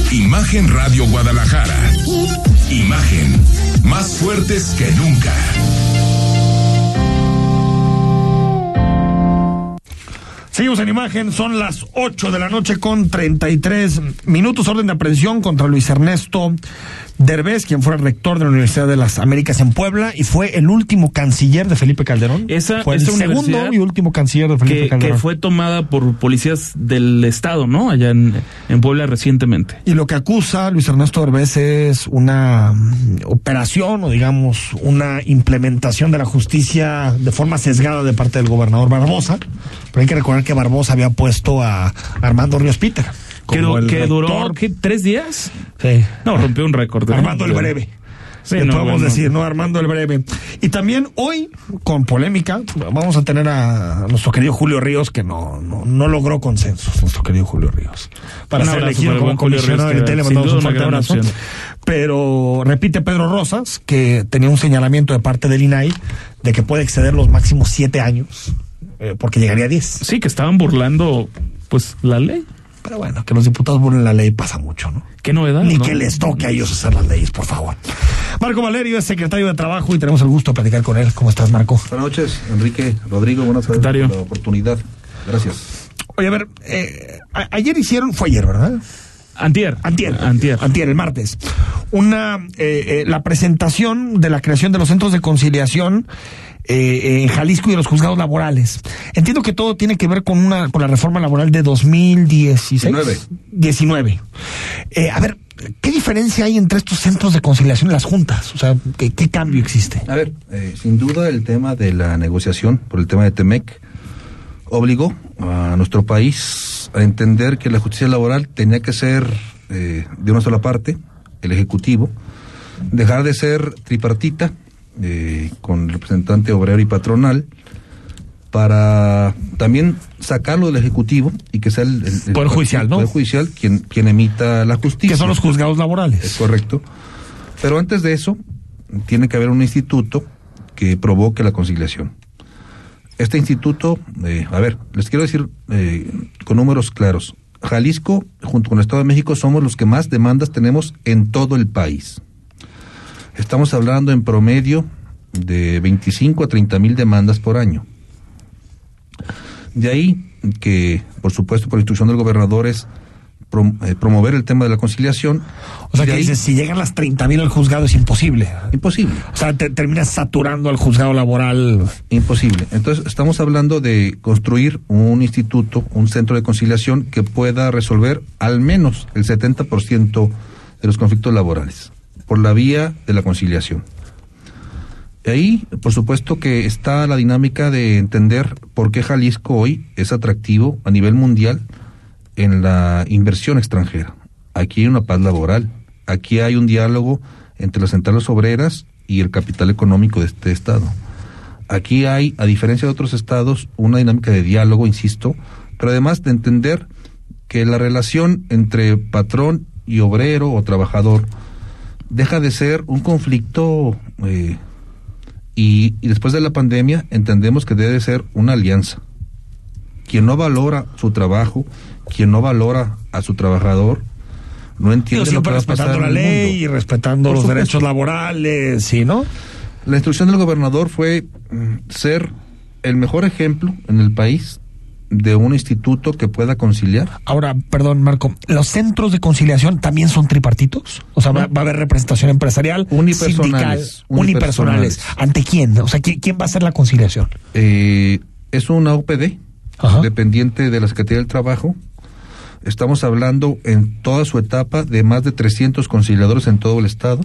Imagen Radio Guadalajara. Imagen, más fuertes que nunca. Seguimos en imagen, son las 8 de la noche con 33 minutos. Orden de aprehensión contra Luis Ernesto Derbez, quien fue rector de la Universidad de las Américas en Puebla y fue el último canciller de Felipe Calderón. Esa, fue el segundo y último canciller de Felipe que, Calderón. que fue tomada por policías del Estado, ¿no? Allá en, en Puebla recientemente. Y lo que acusa Luis Ernesto Derbez es una mm, operación o digamos una implementación de la justicia de forma sesgada de parte del gobernador Barbosa. Pero hay que recordar que Barbosa había puesto a Armando Ríos Peter. Que, como que duró rector. ¿qué, tres días. Sí. No, rompió un récord. Armando el Breve. Sí, no, podemos bueno. decir, ¿no? Armando el Breve. Y también hoy, con polémica, vamos a tener a nuestro querido Julio Ríos, que no, no, no logró consensos, nuestro querido Julio Ríos. Para ser elegido como comisionado que tele, mandamos duda un una fuerte gran abrazo. opción. Pero repite Pedro Rosas, que tenía un señalamiento de parte del INAI de que puede exceder los máximos siete años, eh, porque llegaría a diez. Sí, que estaban burlando, pues, la ley. Pero bueno, que los diputados burlen la ley pasa mucho, ¿no? Qué novedad. Ni ¿no? que les toque a ellos hacer las leyes, por favor. Marco Valerio es secretario de Trabajo y tenemos el gusto de platicar con él. ¿Cómo estás, Marco? Buenas noches, Enrique, Rodrigo, buenas tardes Secretario. por la oportunidad. Gracias. Oye, a ver, eh, a- ayer hicieron, fue ayer, ¿verdad? Antier. Antier. Antier. Antier, el martes. Una, eh, eh, la presentación de la creación de los centros de conciliación eh, en Jalisco y de los juzgados laborales. Entiendo que todo tiene que ver con una con la reforma laboral de 2016. 19. 19. Eh, a ver, ¿qué diferencia hay entre estos centros de conciliación y las juntas? O sea, ¿qué, qué cambio existe? A ver, eh, sin duda el tema de la negociación por el tema de Temec obligó a nuestro país a entender que la justicia laboral tenía que ser eh, de una sola parte, el Ejecutivo, dejar de ser tripartita eh, con el representante obrero y patronal para también sacarlo del Ejecutivo y que sea el, el- el Poder judicial, ¿no? Poder judicial quien, quien emita la justicia. Que son los juzgados laborales. Es correcto. Pero antes de eso, tiene que haber un instituto que provoque la conciliación. Este instituto, eh, a ver, les quiero decir eh, con números claros. Jalisco, junto con el Estado de México, somos los que más demandas tenemos en todo el país. Estamos hablando en promedio de 25 a 30 mil demandas por año. De ahí que, por supuesto, por instrucción del gobernador es eh, promover el tema de la conciliación. O sea, que ahí- dices, si llegan las 30 mil al juzgado es imposible. Imposible. O sea, te, terminas saturando al juzgado laboral. Imposible. Entonces, estamos hablando de construir un instituto, un centro de conciliación que pueda resolver al menos el 70% de los conflictos laborales por la vía de la conciliación. Ahí, por supuesto que está la dinámica de entender por qué Jalisco hoy es atractivo a nivel mundial en la inversión extranjera. Aquí hay una paz laboral, aquí hay un diálogo entre las centrales obreras y el capital económico de este estado. Aquí hay, a diferencia de otros estados, una dinámica de diálogo, insisto, pero además de entender que la relación entre patrón y obrero o trabajador deja de ser un conflicto eh, y, y después de la pandemia entendemos que debe ser una alianza. Quien no valora su trabajo, quien no valora a su trabajador, no entiende lo que siempre va a pasar respetando en la el ley mundo. y respetando Por los supuesto. derechos laborales, ¿sí, no? La instrucción del gobernador fue mm, ser el mejor ejemplo en el país de un instituto que pueda conciliar. Ahora, perdón, Marco, ¿los centros de conciliación también son tripartitos? O sea, va, va a haber representación empresarial, Unipersonales, sindical, unipersonales. unipersonales. ¿Ante quién? O sea, ¿quién, quién va a hacer la conciliación? Eh, es una OPD, dependiente de la Secretaría del Trabajo. Estamos hablando en toda su etapa de más de 300 conciliadores en todo el estado.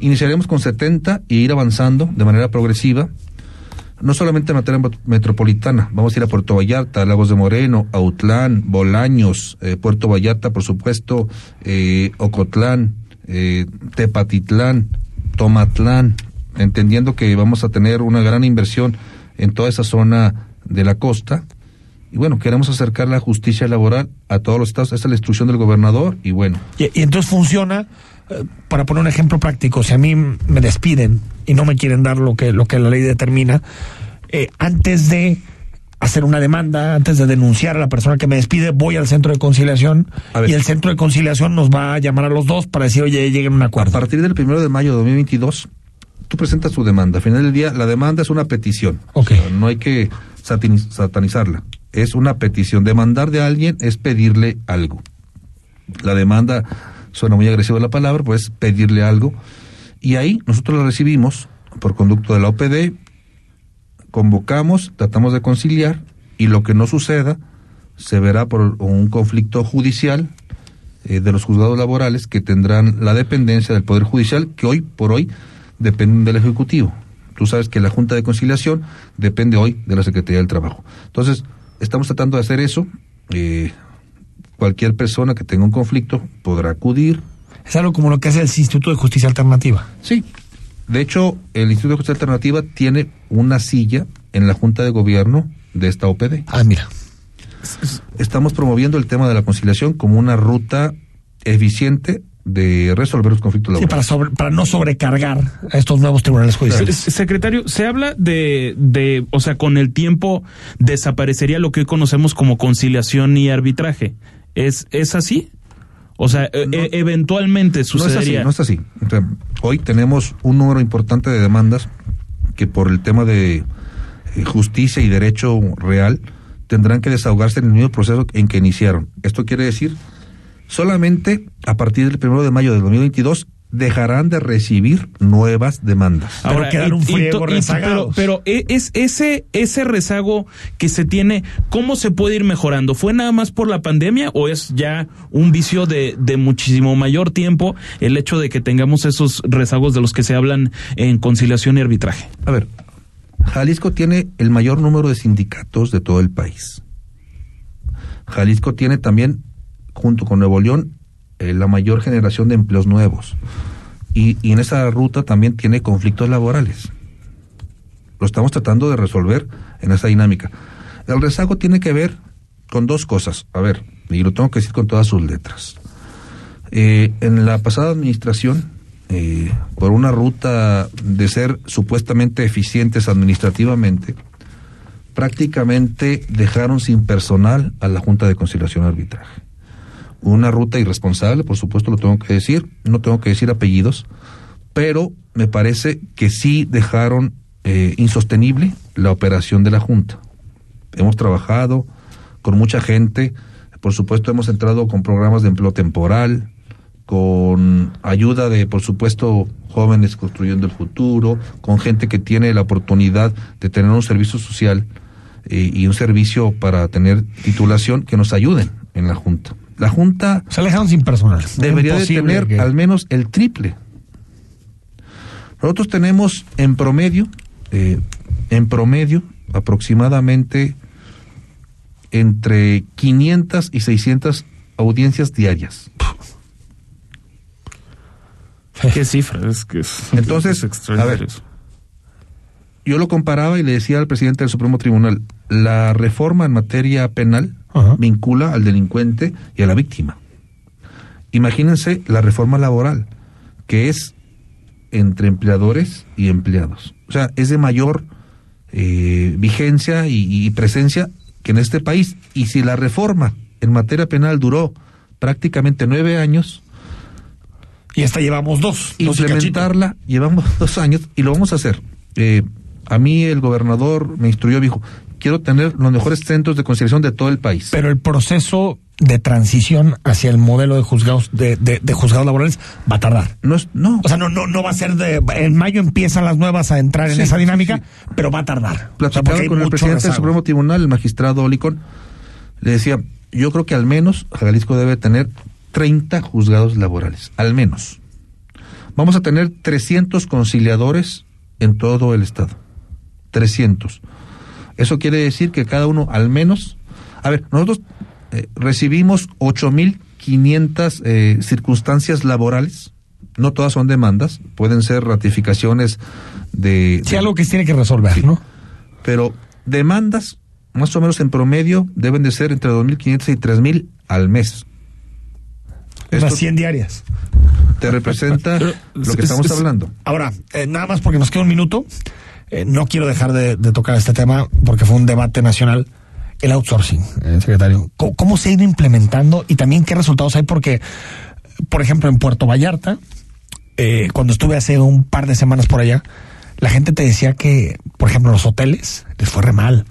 Iniciaremos con 70 y ir avanzando de manera progresiva. No solamente en materia met- metropolitana, vamos a ir a Puerto Vallarta, Lagos de Moreno, Autlán, Bolaños, eh, Puerto Vallarta, por supuesto, eh, Ocotlán, eh, Tepatitlán, Tomatlán, entendiendo que vamos a tener una gran inversión en toda esa zona de la costa. Y bueno, queremos acercar la justicia laboral a todos los estados. Esta es la instrucción del gobernador y bueno, Y, y entonces funciona, eh, para poner un ejemplo práctico, si a mí me despiden y no me quieren dar lo que, lo que la ley determina, eh, antes de hacer una demanda, antes de denunciar a la persona que me despide, voy al centro de conciliación y el centro de conciliación nos va a llamar a los dos para decir, oye, lleguen a un acuerdo. A partir del primero de mayo de 2022, tú presentas tu demanda. Al final del día, la demanda es una petición. O sea, no hay que satanizarla. Es una petición. Demandar de alguien es pedirle algo. La demanda suena muy agresiva la palabra, pues pedirle algo. Y ahí nosotros la recibimos por conducto de la OPD, convocamos, tratamos de conciliar y lo que no suceda se verá por un conflicto judicial eh, de los juzgados laborales que tendrán la dependencia del Poder Judicial que hoy por hoy dependen del Ejecutivo. Tú sabes que la Junta de Conciliación depende hoy de la Secretaría del Trabajo. Entonces, estamos tratando de hacer eso. eh, cualquier persona que tenga un conflicto podrá acudir. Es algo como lo que hace el Instituto de Justicia Alternativa. Sí. De hecho, el Instituto de Justicia Alternativa tiene una silla en la Junta de Gobierno de esta OPD. Ah, mira. Estamos promoviendo el tema de la conciliación como una ruta eficiente de resolver los conflictos Sí, laborales. para, sobre- para no sobrecargar a estos nuevos tribunales judiciales. Se- Secretario, se habla de, de, o sea, con el tiempo desaparecería lo que hoy conocemos como conciliación y arbitraje. ¿Es, es así? O sea, e- e- eventualmente No es así, sucedería. no es así. O sea, hoy tenemos un número importante de demandas que por el tema de eh, justicia y derecho real tendrán que desahogarse en el mismo proceso en que iniciaron. Esto quiere decir, solamente a partir del primero de mayo de 2022 dejarán de recibir nuevas demandas. Ahora, quedan un y- y friego pero, rezagados. pero e- es ese ese rezago que se tiene, ¿cómo se puede ir mejorando? ¿Fue nada más por la pandemia o es ya un vicio de, de muchísimo mayor tiempo el hecho de que tengamos esos rezagos de los que se hablan en conciliación y arbitraje? A ver, Jalisco tiene el mayor número de sindicatos de todo el país. Jalisco tiene también, junto con Nuevo León, eh, la mayor generación de empleos nuevos. Y, en esa ruta también tiene conflictos laborales. Lo estamos tratando de resolver en esa dinámica. El rezago tiene que ver con dos cosas. A ver, y lo tengo que decir con todas sus letras. Eh, en la pasada administración, eh, por una ruta de ser supuestamente eficientes administrativamente, prácticamente dejaron sin personal a la Junta de Conciliación Arbitraje. Una ruta irresponsable, por supuesto lo tengo que decir, no tengo que decir apellidos, pero me parece que sí dejaron eh, insostenible la operación de la Junta. Hemos trabajado con mucha gente, por supuesto hemos entrado con programas de empleo temporal, con ayuda de, por supuesto, jóvenes construyendo el futuro, con gente que tiene la oportunidad de tener un servicio social eh, y un servicio para tener titulación que nos ayuden en la Junta. La Junta Se alejaron sin personal. debería de tener que- al menos el triple. Nosotros tenemos en promedio, eh, en promedio, aproximadamente entre 500 y 600 audiencias diarias. ¿Qué cifra? Es que es, Entonces, es a ver, eso. Yo lo comparaba y le decía al presidente del Supremo Tribunal, la reforma en materia penal vincula al delincuente y a la víctima. Imagínense la reforma laboral, que es entre empleadores y empleados. O sea, es de mayor eh, vigencia y, y presencia que en este país. Y si la reforma en materia penal duró prácticamente nueve años, Y esta llevamos dos. implementarla, llevamos dos años y lo vamos a hacer. Eh, a mí el gobernador me instruyó, me dijo, quiero tener los mejores centros de conciliación de todo el país. Pero el proceso de transición hacia el modelo de juzgados de, de- de juzgados laborales va a tardar. No, es- no. O sea, no, no, no va a ser de. En mayo empiezan las nuevas a entrar en esa dinámica, sí. pero va a tardar. O sea, Platicaba con el presidente del. Supremo Tribunal, el magistrado Olicón, le decía, yo creo que al menos Jalisco debe tener 30 juzgados laborales, al menos. Vamos a tener 300 conciliadores en todo el estado. 300. Eso quiere decir que cada uno al menos... A ver, nosotros eh, recibimos 8.500 eh, circunstancias laborales. No todas son demandas, pueden ser ratificaciones de... Sí, de- algo que se tiene que resolver, ¿no? pero demandas, más o menos en promedio, deben de ser entre 2.500 y 3.000 al mes. Unas Esto 100 diarias. te representa lo que estamos hablando. Ahora, eh, nada más porque nos queda un minuto, eh, no quiero dejar de, de tocar este tema porque fue un debate nacional. El outsourcing, eh, secretario. ¿Cómo, cómo se ha ido implementando y también qué resultados hay? Porque, por ejemplo, en Puerto Vallarta, eh, cuando estuve hace un par de semanas por allá, la gente te decía que, por ejemplo, los hoteles les fue re mal.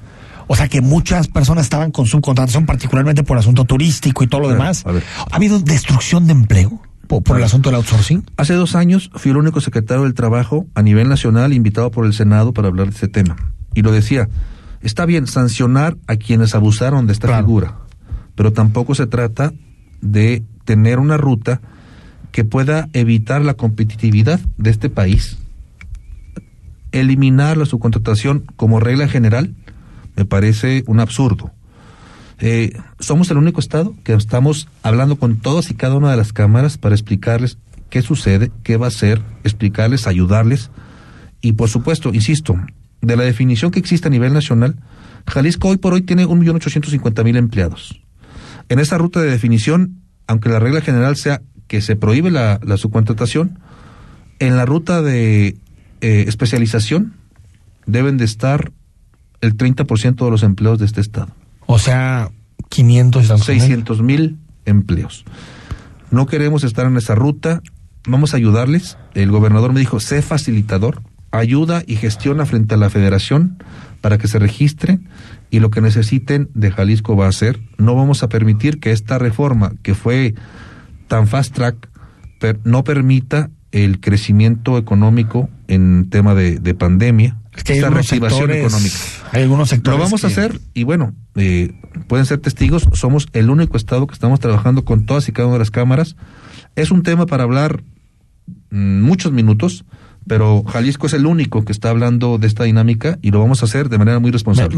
O sea que muchas personas estaban con subcontratación, particularmente por asunto turístico y todo lo A ver, demás. a ver. ¿Ha habido destrucción de empleo por, por el asunto del outsourcing? Hace dos años fui el único secretario del Trabajo a nivel nacional invitado por el Senado para hablar de este tema. Y lo decía, está bien sancionar a quienes abusaron de esta figura, pero tampoco se trata de tener una ruta que pueda evitar la competitividad de este país. Eliminar la subcontratación como regla general me parece un absurdo. Eh, somos el único estado que estamos hablando con todas y cada una de las cámaras para explicarles qué sucede, qué va a ser, explicarles, ayudarles. Y por supuesto, insisto, de la definición que existe a nivel nacional, Jalisco hoy por hoy tiene 1.850.000 empleados. En esa ruta de definición, aunque la regla general sea que se prohíbe la, la subcontratación, en la ruta de eh, especialización deben de estar el 30% de los empleos de este estado. O sea, 500 y tantos mil. 600 mil empleos. No queremos estar en esa ruta, vamos a ayudarles. El gobernador me dijo, sé facilitador, ayuda y gestiona frente a la federación para que se registren y lo que necesiten de Jalisco va a ser. No vamos a permitir que esta reforma, que fue tan fast track, per- no permita el crecimiento económico en tema de, de pandemia, que esta reactivación sectores- económica. Hay algunos sectores. Lo vamos a hacer y bueno, eh, pueden ser testigos, somos el único estado que estamos trabajando con todas y cada una de las cámaras. Es un tema para hablar mm, muchos minutos, pero Jalisco es el único que está hablando de esta dinámica y lo vamos a hacer de manera muy responsable.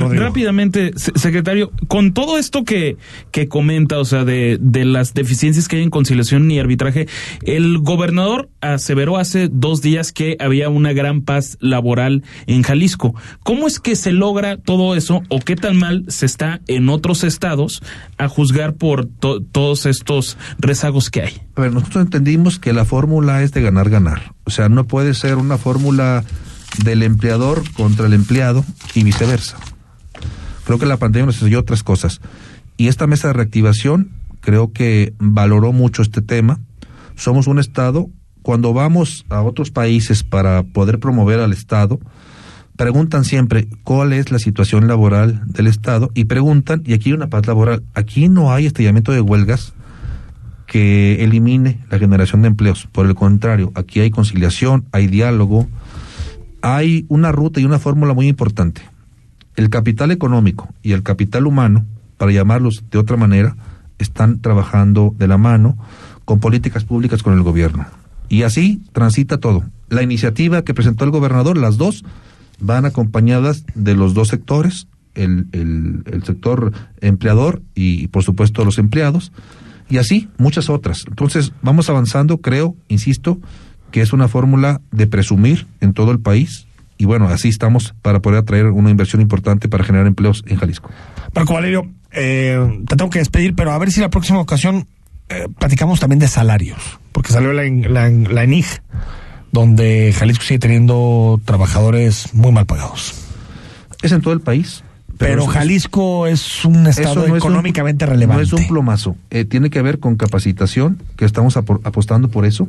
Ra- Rápidamente, se- secretario, con todo esto que, que comenta, o sea, de, de las deficiencias que hay en conciliación y arbitraje, el gobernador aseveró hace dos días que había una gran paz laboral en Jalisco. ¿Cómo es que se logra todo eso o qué tan mal se está en otros estados a juzgar por to- todos estos rezagos que hay? A ver, nosotros entendimos que la fórmula es de ganar, ganar. O sea, no puede ser una fórmula del empleador contra el empleado y viceversa. Creo que la pandemia nos enseñó otras cosas. Y esta mesa de reactivación creo que valoró mucho este tema. Somos un Estado, cuando vamos a otros países para poder promover al Estado, preguntan siempre cuál es la situación laboral del Estado y preguntan, y aquí hay una paz laboral, aquí no hay estallamiento de huelgas que elimine la generación de empleos. Por el contrario, aquí hay conciliación, hay diálogo, hay una ruta y una fórmula muy importante. El capital económico y el capital humano, para llamarlos de otra manera, están trabajando de la mano con políticas públicas con el gobierno. Y así transita todo. La iniciativa que presentó el gobernador, las dos, van acompañadas de los dos sectores, el, el- el sector empleador y, por supuesto, los empleados, y así muchas otras. Entonces, vamos avanzando, creo, insisto, que es una fórmula de presumir en todo el país, y bueno, así estamos para poder atraer una inversión importante para generar empleos en Jalisco. Marco Valerio, eh, te tengo que despedir, pero a ver si la próxima ocasión eh, platicamos también de salarios, porque salió la, la, la ENIG, donde Jalisco sigue teniendo trabajadores muy mal pagados. Es en todo el país. Pero, Jalisco es un estado es un- económicamente relevante. No es un plomazo. Eh, tiene que ver con capacitación, que estamos apo- apostando por eso.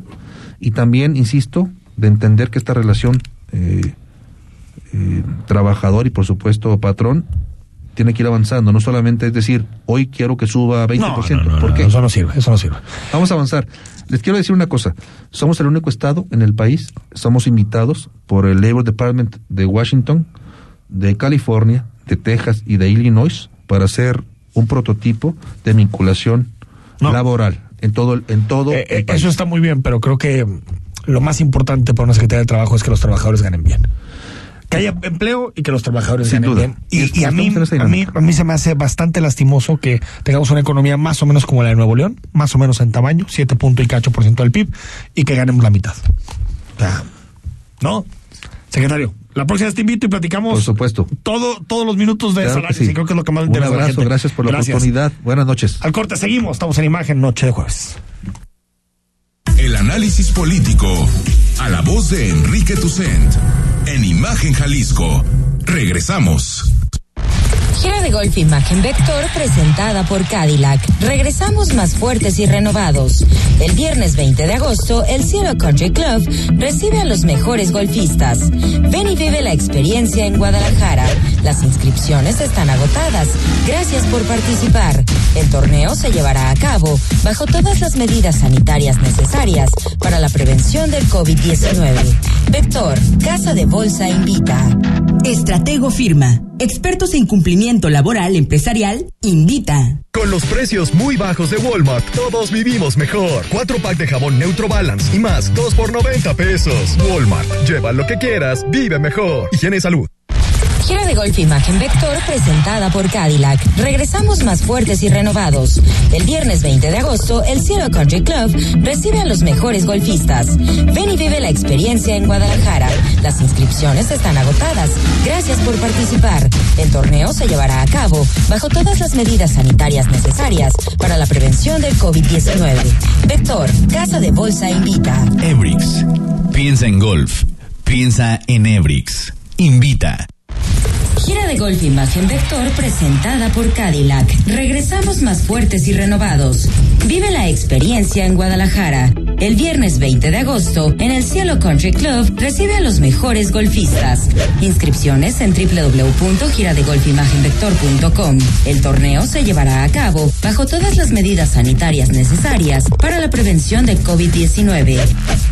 Y también, insisto, de entender que esta relación eh, eh, trabajador y, por supuesto, patrón, tiene que ir avanzando. No solamente es decir, hoy quiero que suba 20%. No, no, no, ¿Por qué? eso no sirve, eso no sirve. Vamos a avanzar. Les quiero decir una cosa. Somos el único estado en el país, somos invitados por el Labor Department de Washington, de California, de Texas y de Illinois para hacer un prototipo de vinculación laboral en todo el, en todo Eh, el eh, país. eso está muy bien, pero creo que lo más importante para una Secretaría de Trabajo es que los trabajadores ganen bien. Que haya empleo y que los trabajadores Sin ganen duda. bien. Y a, mí, a, mí, a mí se me hace bastante lastimoso que tengamos una economía más o menos como la de Nuevo León, más o menos en tamaño, 7 punto y cacho por ciento del PIB, y que ganemos la mitad. O sea, ¿no? Secretario, la próxima vez te invito y platicamos Por supuesto. todo, todos los minutos de Claro que salarios, sí. y creo que es lo que más Un interesa a la abrazo, gente. gracias por la oportunidad. Buenas noches. Al corte seguimos, estamos en imagen, noche de jueves. El análisis político a la voz de Enrique Tucent en Imagen Jalisco. Regresamos. Gira de golf Imagen Vector presentada por Cadillac. Regresamos más fuertes y renovados. El viernes 20 de agosto, el Cielo Country Club recibe a los mejores golfistas. Ven y vive la experiencia en Guadalajara. Las inscripciones están agotadas. Gracias por participar. El torneo se llevará a cabo bajo todas las medidas sanitarias necesarias para la prevención del COVID-19. Vector, Casa de Bolsa invita. Estratego Firma. Expertos en cumplimiento laboral empresarial, invita. Con los precios muy bajos de Walmart, todos vivimos mejor. Cuatro pack de jabón Neutro Balance y más, dos por 90 pesos. Walmart, lleva lo que quieras, vive mejor. Higiene y salud. Gira de golf Imagen Vector presentada por Cadillac. Regresamos más fuertes y renovados. El viernes 20 de agosto, el Cielo Country Club recibe a los mejores golfistas. Ven y vive la experiencia en Guadalajara. Las inscripciones están agotadas. Gracias por participar. El torneo se llevará a cabo bajo todas las medidas sanitarias necesarias para la prevención del COVID-19. Vector, Casa de Bolsa invita. Ebrix. Piensa en golf. Piensa en Ebrix. Invita. Gira de golf Imagen Vector presentada por Cadillac. Regresamos más fuertes y renovados. Vive la experiencia en Guadalajara. El viernes 20 de agosto, en el Cielo Country Club, recibe a los mejores golfistas. Inscripciones en www.giradegolfimagenvector.com. El torneo se llevará a cabo bajo todas las medidas sanitarias necesarias para la prevención del COVID-19.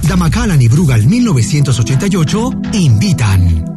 Damacalan y Brugal 1988 invitan.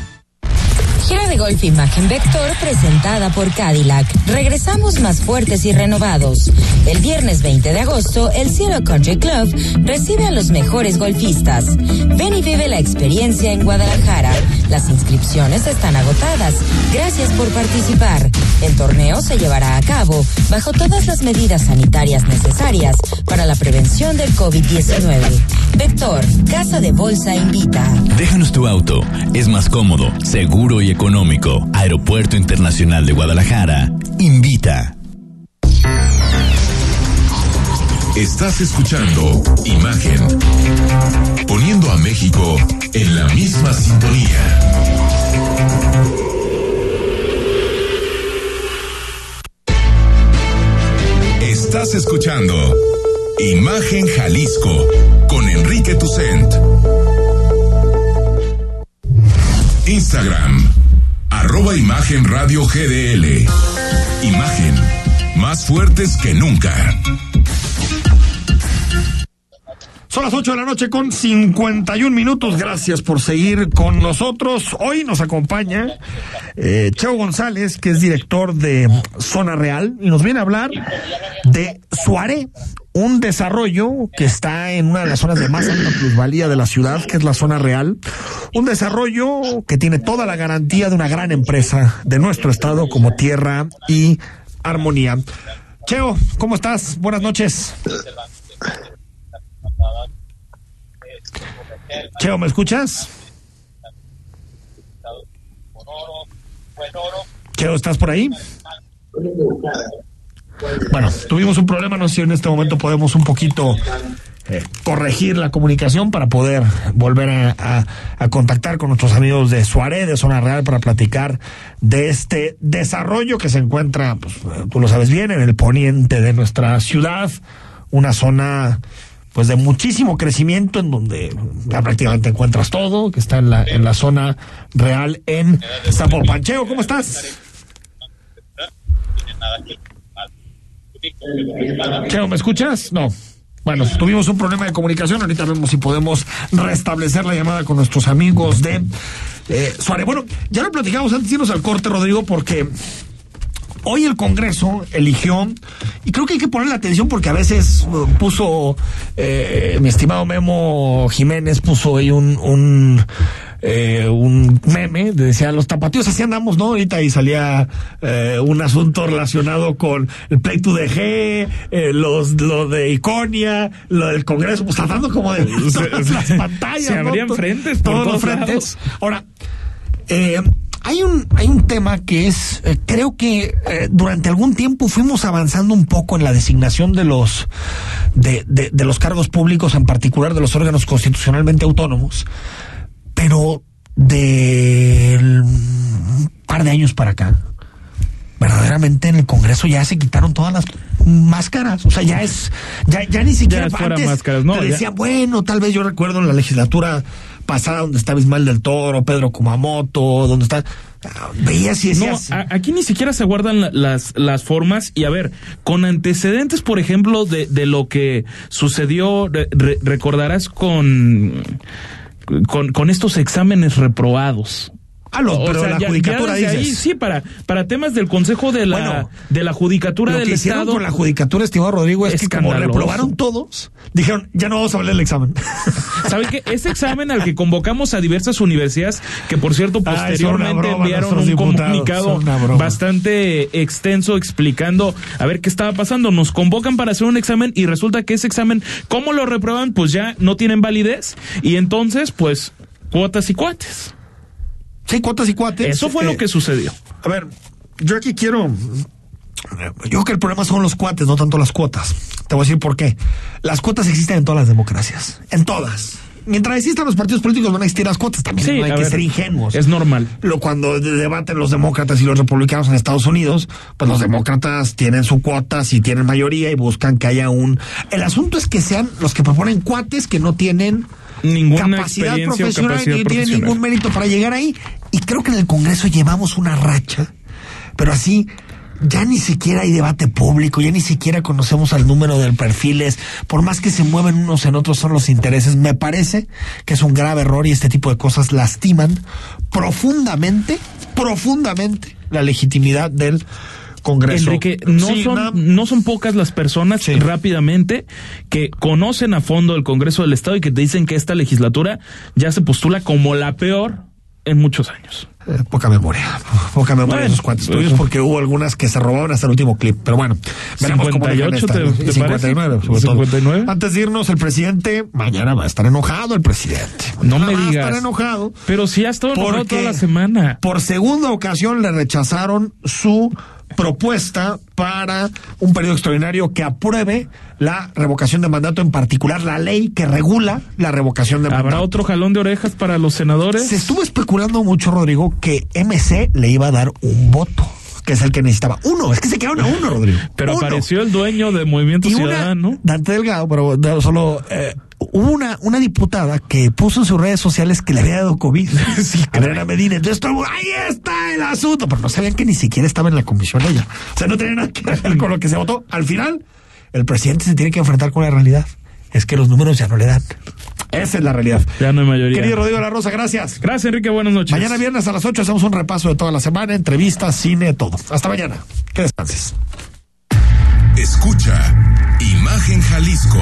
Golf Imagen Vector presentada por Cadillac. Regresamos más fuertes y renovados. El viernes 20 de agosto, el Cielo Country Club recibe a los mejores golfistas. Ven y vive la experiencia en Guadalajara. Las inscripciones están agotadas. Gracias por participar. El torneo se llevará a cabo bajo todas las medidas sanitarias necesarias para la prevención del COVID-19. Vector, Casa de Bolsa invita. Déjanos tu auto. Es más cómodo, seguro y económico. Aeropuerto Internacional de Guadalajara invita. Estás escuchando Imagen. Poniendo a México en la misma sintonía. Estás escuchando Imagen Jalisco con Enrique Tucent. Instagram, arroba Imagen Radio GDL. Imagen, más fuertes que nunca. Son las 8 de la noche con 51 minutos. Gracias por seguir con nosotros. Hoy nos acompaña eh, Cheo González, que es director de Zona Real, y nos viene a hablar de Suaré, un desarrollo que está en una de las zonas de más alta plusvalía de la ciudad, que es la zona real. Un desarrollo que tiene toda la garantía de una gran empresa de nuestro estado como Tierra y Armonía. Cheo, ¿cómo estás? Buenas noches. Cheo, ¿me escuchas? Cheo, ¿estás por ahí? Bueno, tuvimos un problema, no sé si en este momento podemos un poquito eh, corregir la comunicación para poder volver a, contactar con nuestros amigos de Suárez, de Zona Real, para platicar de este desarrollo que se encuentra, pues, tú lo sabes bien, en el poniente de nuestra ciudad, una zona pues de muchísimo crecimiento en donde ya prácticamente encuentras todo, que está en la, en la zona real en Zapopancheo. ¿Cómo estás? Cheo, ¿me escuchas? No. Bueno, tuvimos un problema de comunicación. Ahorita vemos si podemos restablecer la llamada con nuestros amigos de eh, Suárez. Bueno, ya lo platicamos antes de irnos al corte, Rodrigo, porque hoy el Congreso eligió, y creo que hay que ponerle atención porque a veces uh, puso, eh, mi estimado Memo Jiménez puso ahí un, un eh, un meme, decía los tapatíos así andamos, ¿no? Ahorita ahí salía eh, un asunto relacionado con el pleito de G, eh, los, lo de Iconia, lo del Congreso, pues tratando como de todas las pantallas. Se abrían ¿no? frentes por todos los frentes. lados. Ahora, eh, hay un, hay un tema que es, eh, creo que eh, durante algún tiempo fuimos avanzando un poco en la designación de los, de, de, de los cargos públicos, en particular de los órganos constitucionalmente autónomos, pero del par de años para acá, verdaderamente en el Congreso ya se quitaron todas las máscaras, o sea, ya es, ya, ya ni siquiera fuera antes máscaras, no, te ya. decían, bueno, tal vez yo recuerdo en la legislatura pasada donde estaba Ismael del Toro, Pedro Kumamoto, donde está, ah, veías y No, decías, a- aquí ni siquiera se guardan la- las, las formas y a ver, con antecedentes, por ejemplo, de, de lo que sucedió, re- re- recordarás con, con, con estos exámenes reprobados. Ah, lo- O pero sea, la ya- judicatura ya desde dices. ahí, sí, para, para temas del Consejo de la, Bueno, de la Judicatura Lo del que hicieron Estado. con la judicatura, estimado Rodrigo, es que como reprobaron todos, dijeron, ya no vamos a hablar del examen. ¿Sabe qué? Ese examen al que convocamos a diversas universidades, que por cierto una posteriormente enviaron un comunicado bastante extenso explicando a ver qué estaba pasando. Nos convocan para hacer un examen y resulta que ese examen, ¿cómo lo reprueban? Pues ya no tienen validez y entonces, pues, cuotas y cuates. Sí, cuotas y cuates. Eso fue Eh, lo que sucedió. A ver, yo aquí quiero. Yo creo que el problema son los cuates, no tanto las cuotas. Te voy a decir por qué. Las cuotas existen en todas las democracias. En todas. Mientras existan los partidos políticos van a existir las cuotas. También Sí, no hay que ver, ser ingenuos. Es normal. Lo, cuando de- debaten los demócratas y los republicanos en Estados Unidos, pues los demócratas tienen su cuota, si tienen mayoría y buscan que haya un... El asunto es que sean los que proponen cuates que no tienen Ninguna capacidad profesional capacidad ni tienen ningún mérito para llegar ahí. Y creo que en el Congreso llevamos una racha, pero así ya ni siquiera hay debate público, ya ni siquiera conocemos al número de perfiles, por más que se mueven unos en otros son los intereses. Me parece que es un grave error y este tipo de cosas lastiman profundamente, profundamente la legitimidad del Congreso. Enrique, no, Sí, son, nada- no son pocas las personas rápidamente que conocen a fondo el Congreso del Estado y que te dicen que esta legislatura ya se postula como la peor en muchos años. Eh, poca memoria, poca memoria de esos cuantos pues, tuyos porque hubo algunas que se robaron hasta el último clip. Pero bueno, veremos cómo dejan 58 esta, te- ¿no? te Y 59, parece? sobre todo. 59. Antes de irnos, el presidente, mañana va a estar enojado el presidente. No Mañana me va a estar enojado. Pero sí ha estado enojado toda la semana. Por segunda ocasión le rechazaron su propuesta para un periodo extraordinario que apruebe la revocación de mandato, en particular la ley que regula la revocación de mandato. ¿Habrá otro jalón de orejas para los senadores? Se estuvo especulando mucho, Rodrigo, que MC le iba a dar un voto, que es el que necesitaba. Uno, es que se quedaron a uno, Rodrigo. Pero Uno. apareció el dueño de Movimiento Y una- Ciudadano. Dante Delgado, pero solo eh, hubo una, una diputada que puso en sus redes sociales que le había dado COVID. sí, Adriana Medina. Entonces todo, ahí está el asunto. Pero no sabían que ni siquiera estaba en la comisión ella. O sea, no tenía nada que ver con lo que se votó. Al final, el presidente se tiene que enfrentar con la realidad. Es que los números ya no le dan. Esa es la realidad. Ya no hay mayoría. Querido Rodrigo de la Rosa, gracias. Gracias, Enrique. Buenas noches. Mañana viernes a las 8 hacemos un repaso de toda la semana, entrevistas, cine, todo. Hasta mañana. Que descanses. Escucha Imagen Jalisco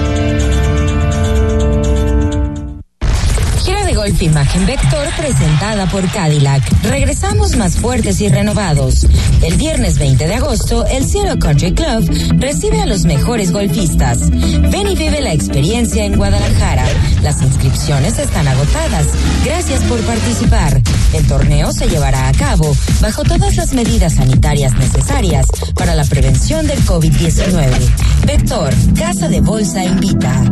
golf Imagen Vector presentada por Cadillac. Regresamos más fuertes y renovados. El viernes 20 de agosto, el Cielo Country Club recibe a los mejores golfistas. Ven y vive la experiencia en Guadalajara. Las inscripciones están agotadas. Gracias por participar. El torneo se llevará a cabo bajo todas las medidas sanitarias necesarias para la prevención del COVID-19. Vector, Casa de Bolsa invita.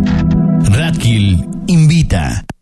Radkill invita.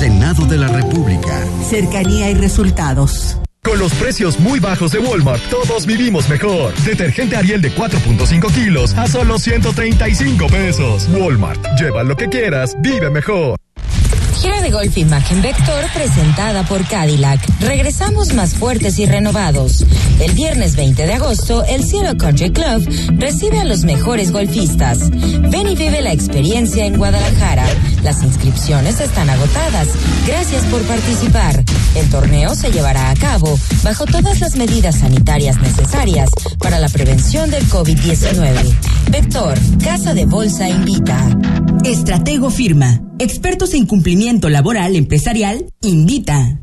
Senado de la República. Cercanía y resultados. Con los precios muy bajos de Walmart, todos vivimos mejor. Detergente Ariel de 4.5 kilos a solo 135 pesos. Walmart, lleva lo que quieras, vive mejor. Gira de golf Imagen Vector presentada por Cadillac. Regresamos más fuertes y renovados. El viernes 20 de agosto, el Cielo Country Club recibe a los mejores golfistas. Ven y vive la experiencia en Guadalajara. Las inscripciones están agotadas. Gracias por participar. El torneo se llevará a cabo bajo todas las medidas sanitarias necesarias para la prevención del COVID-19. Vector, Casa de Bolsa invita. Estratego Firma. Expertos en cumplimiento laboral empresarial invita.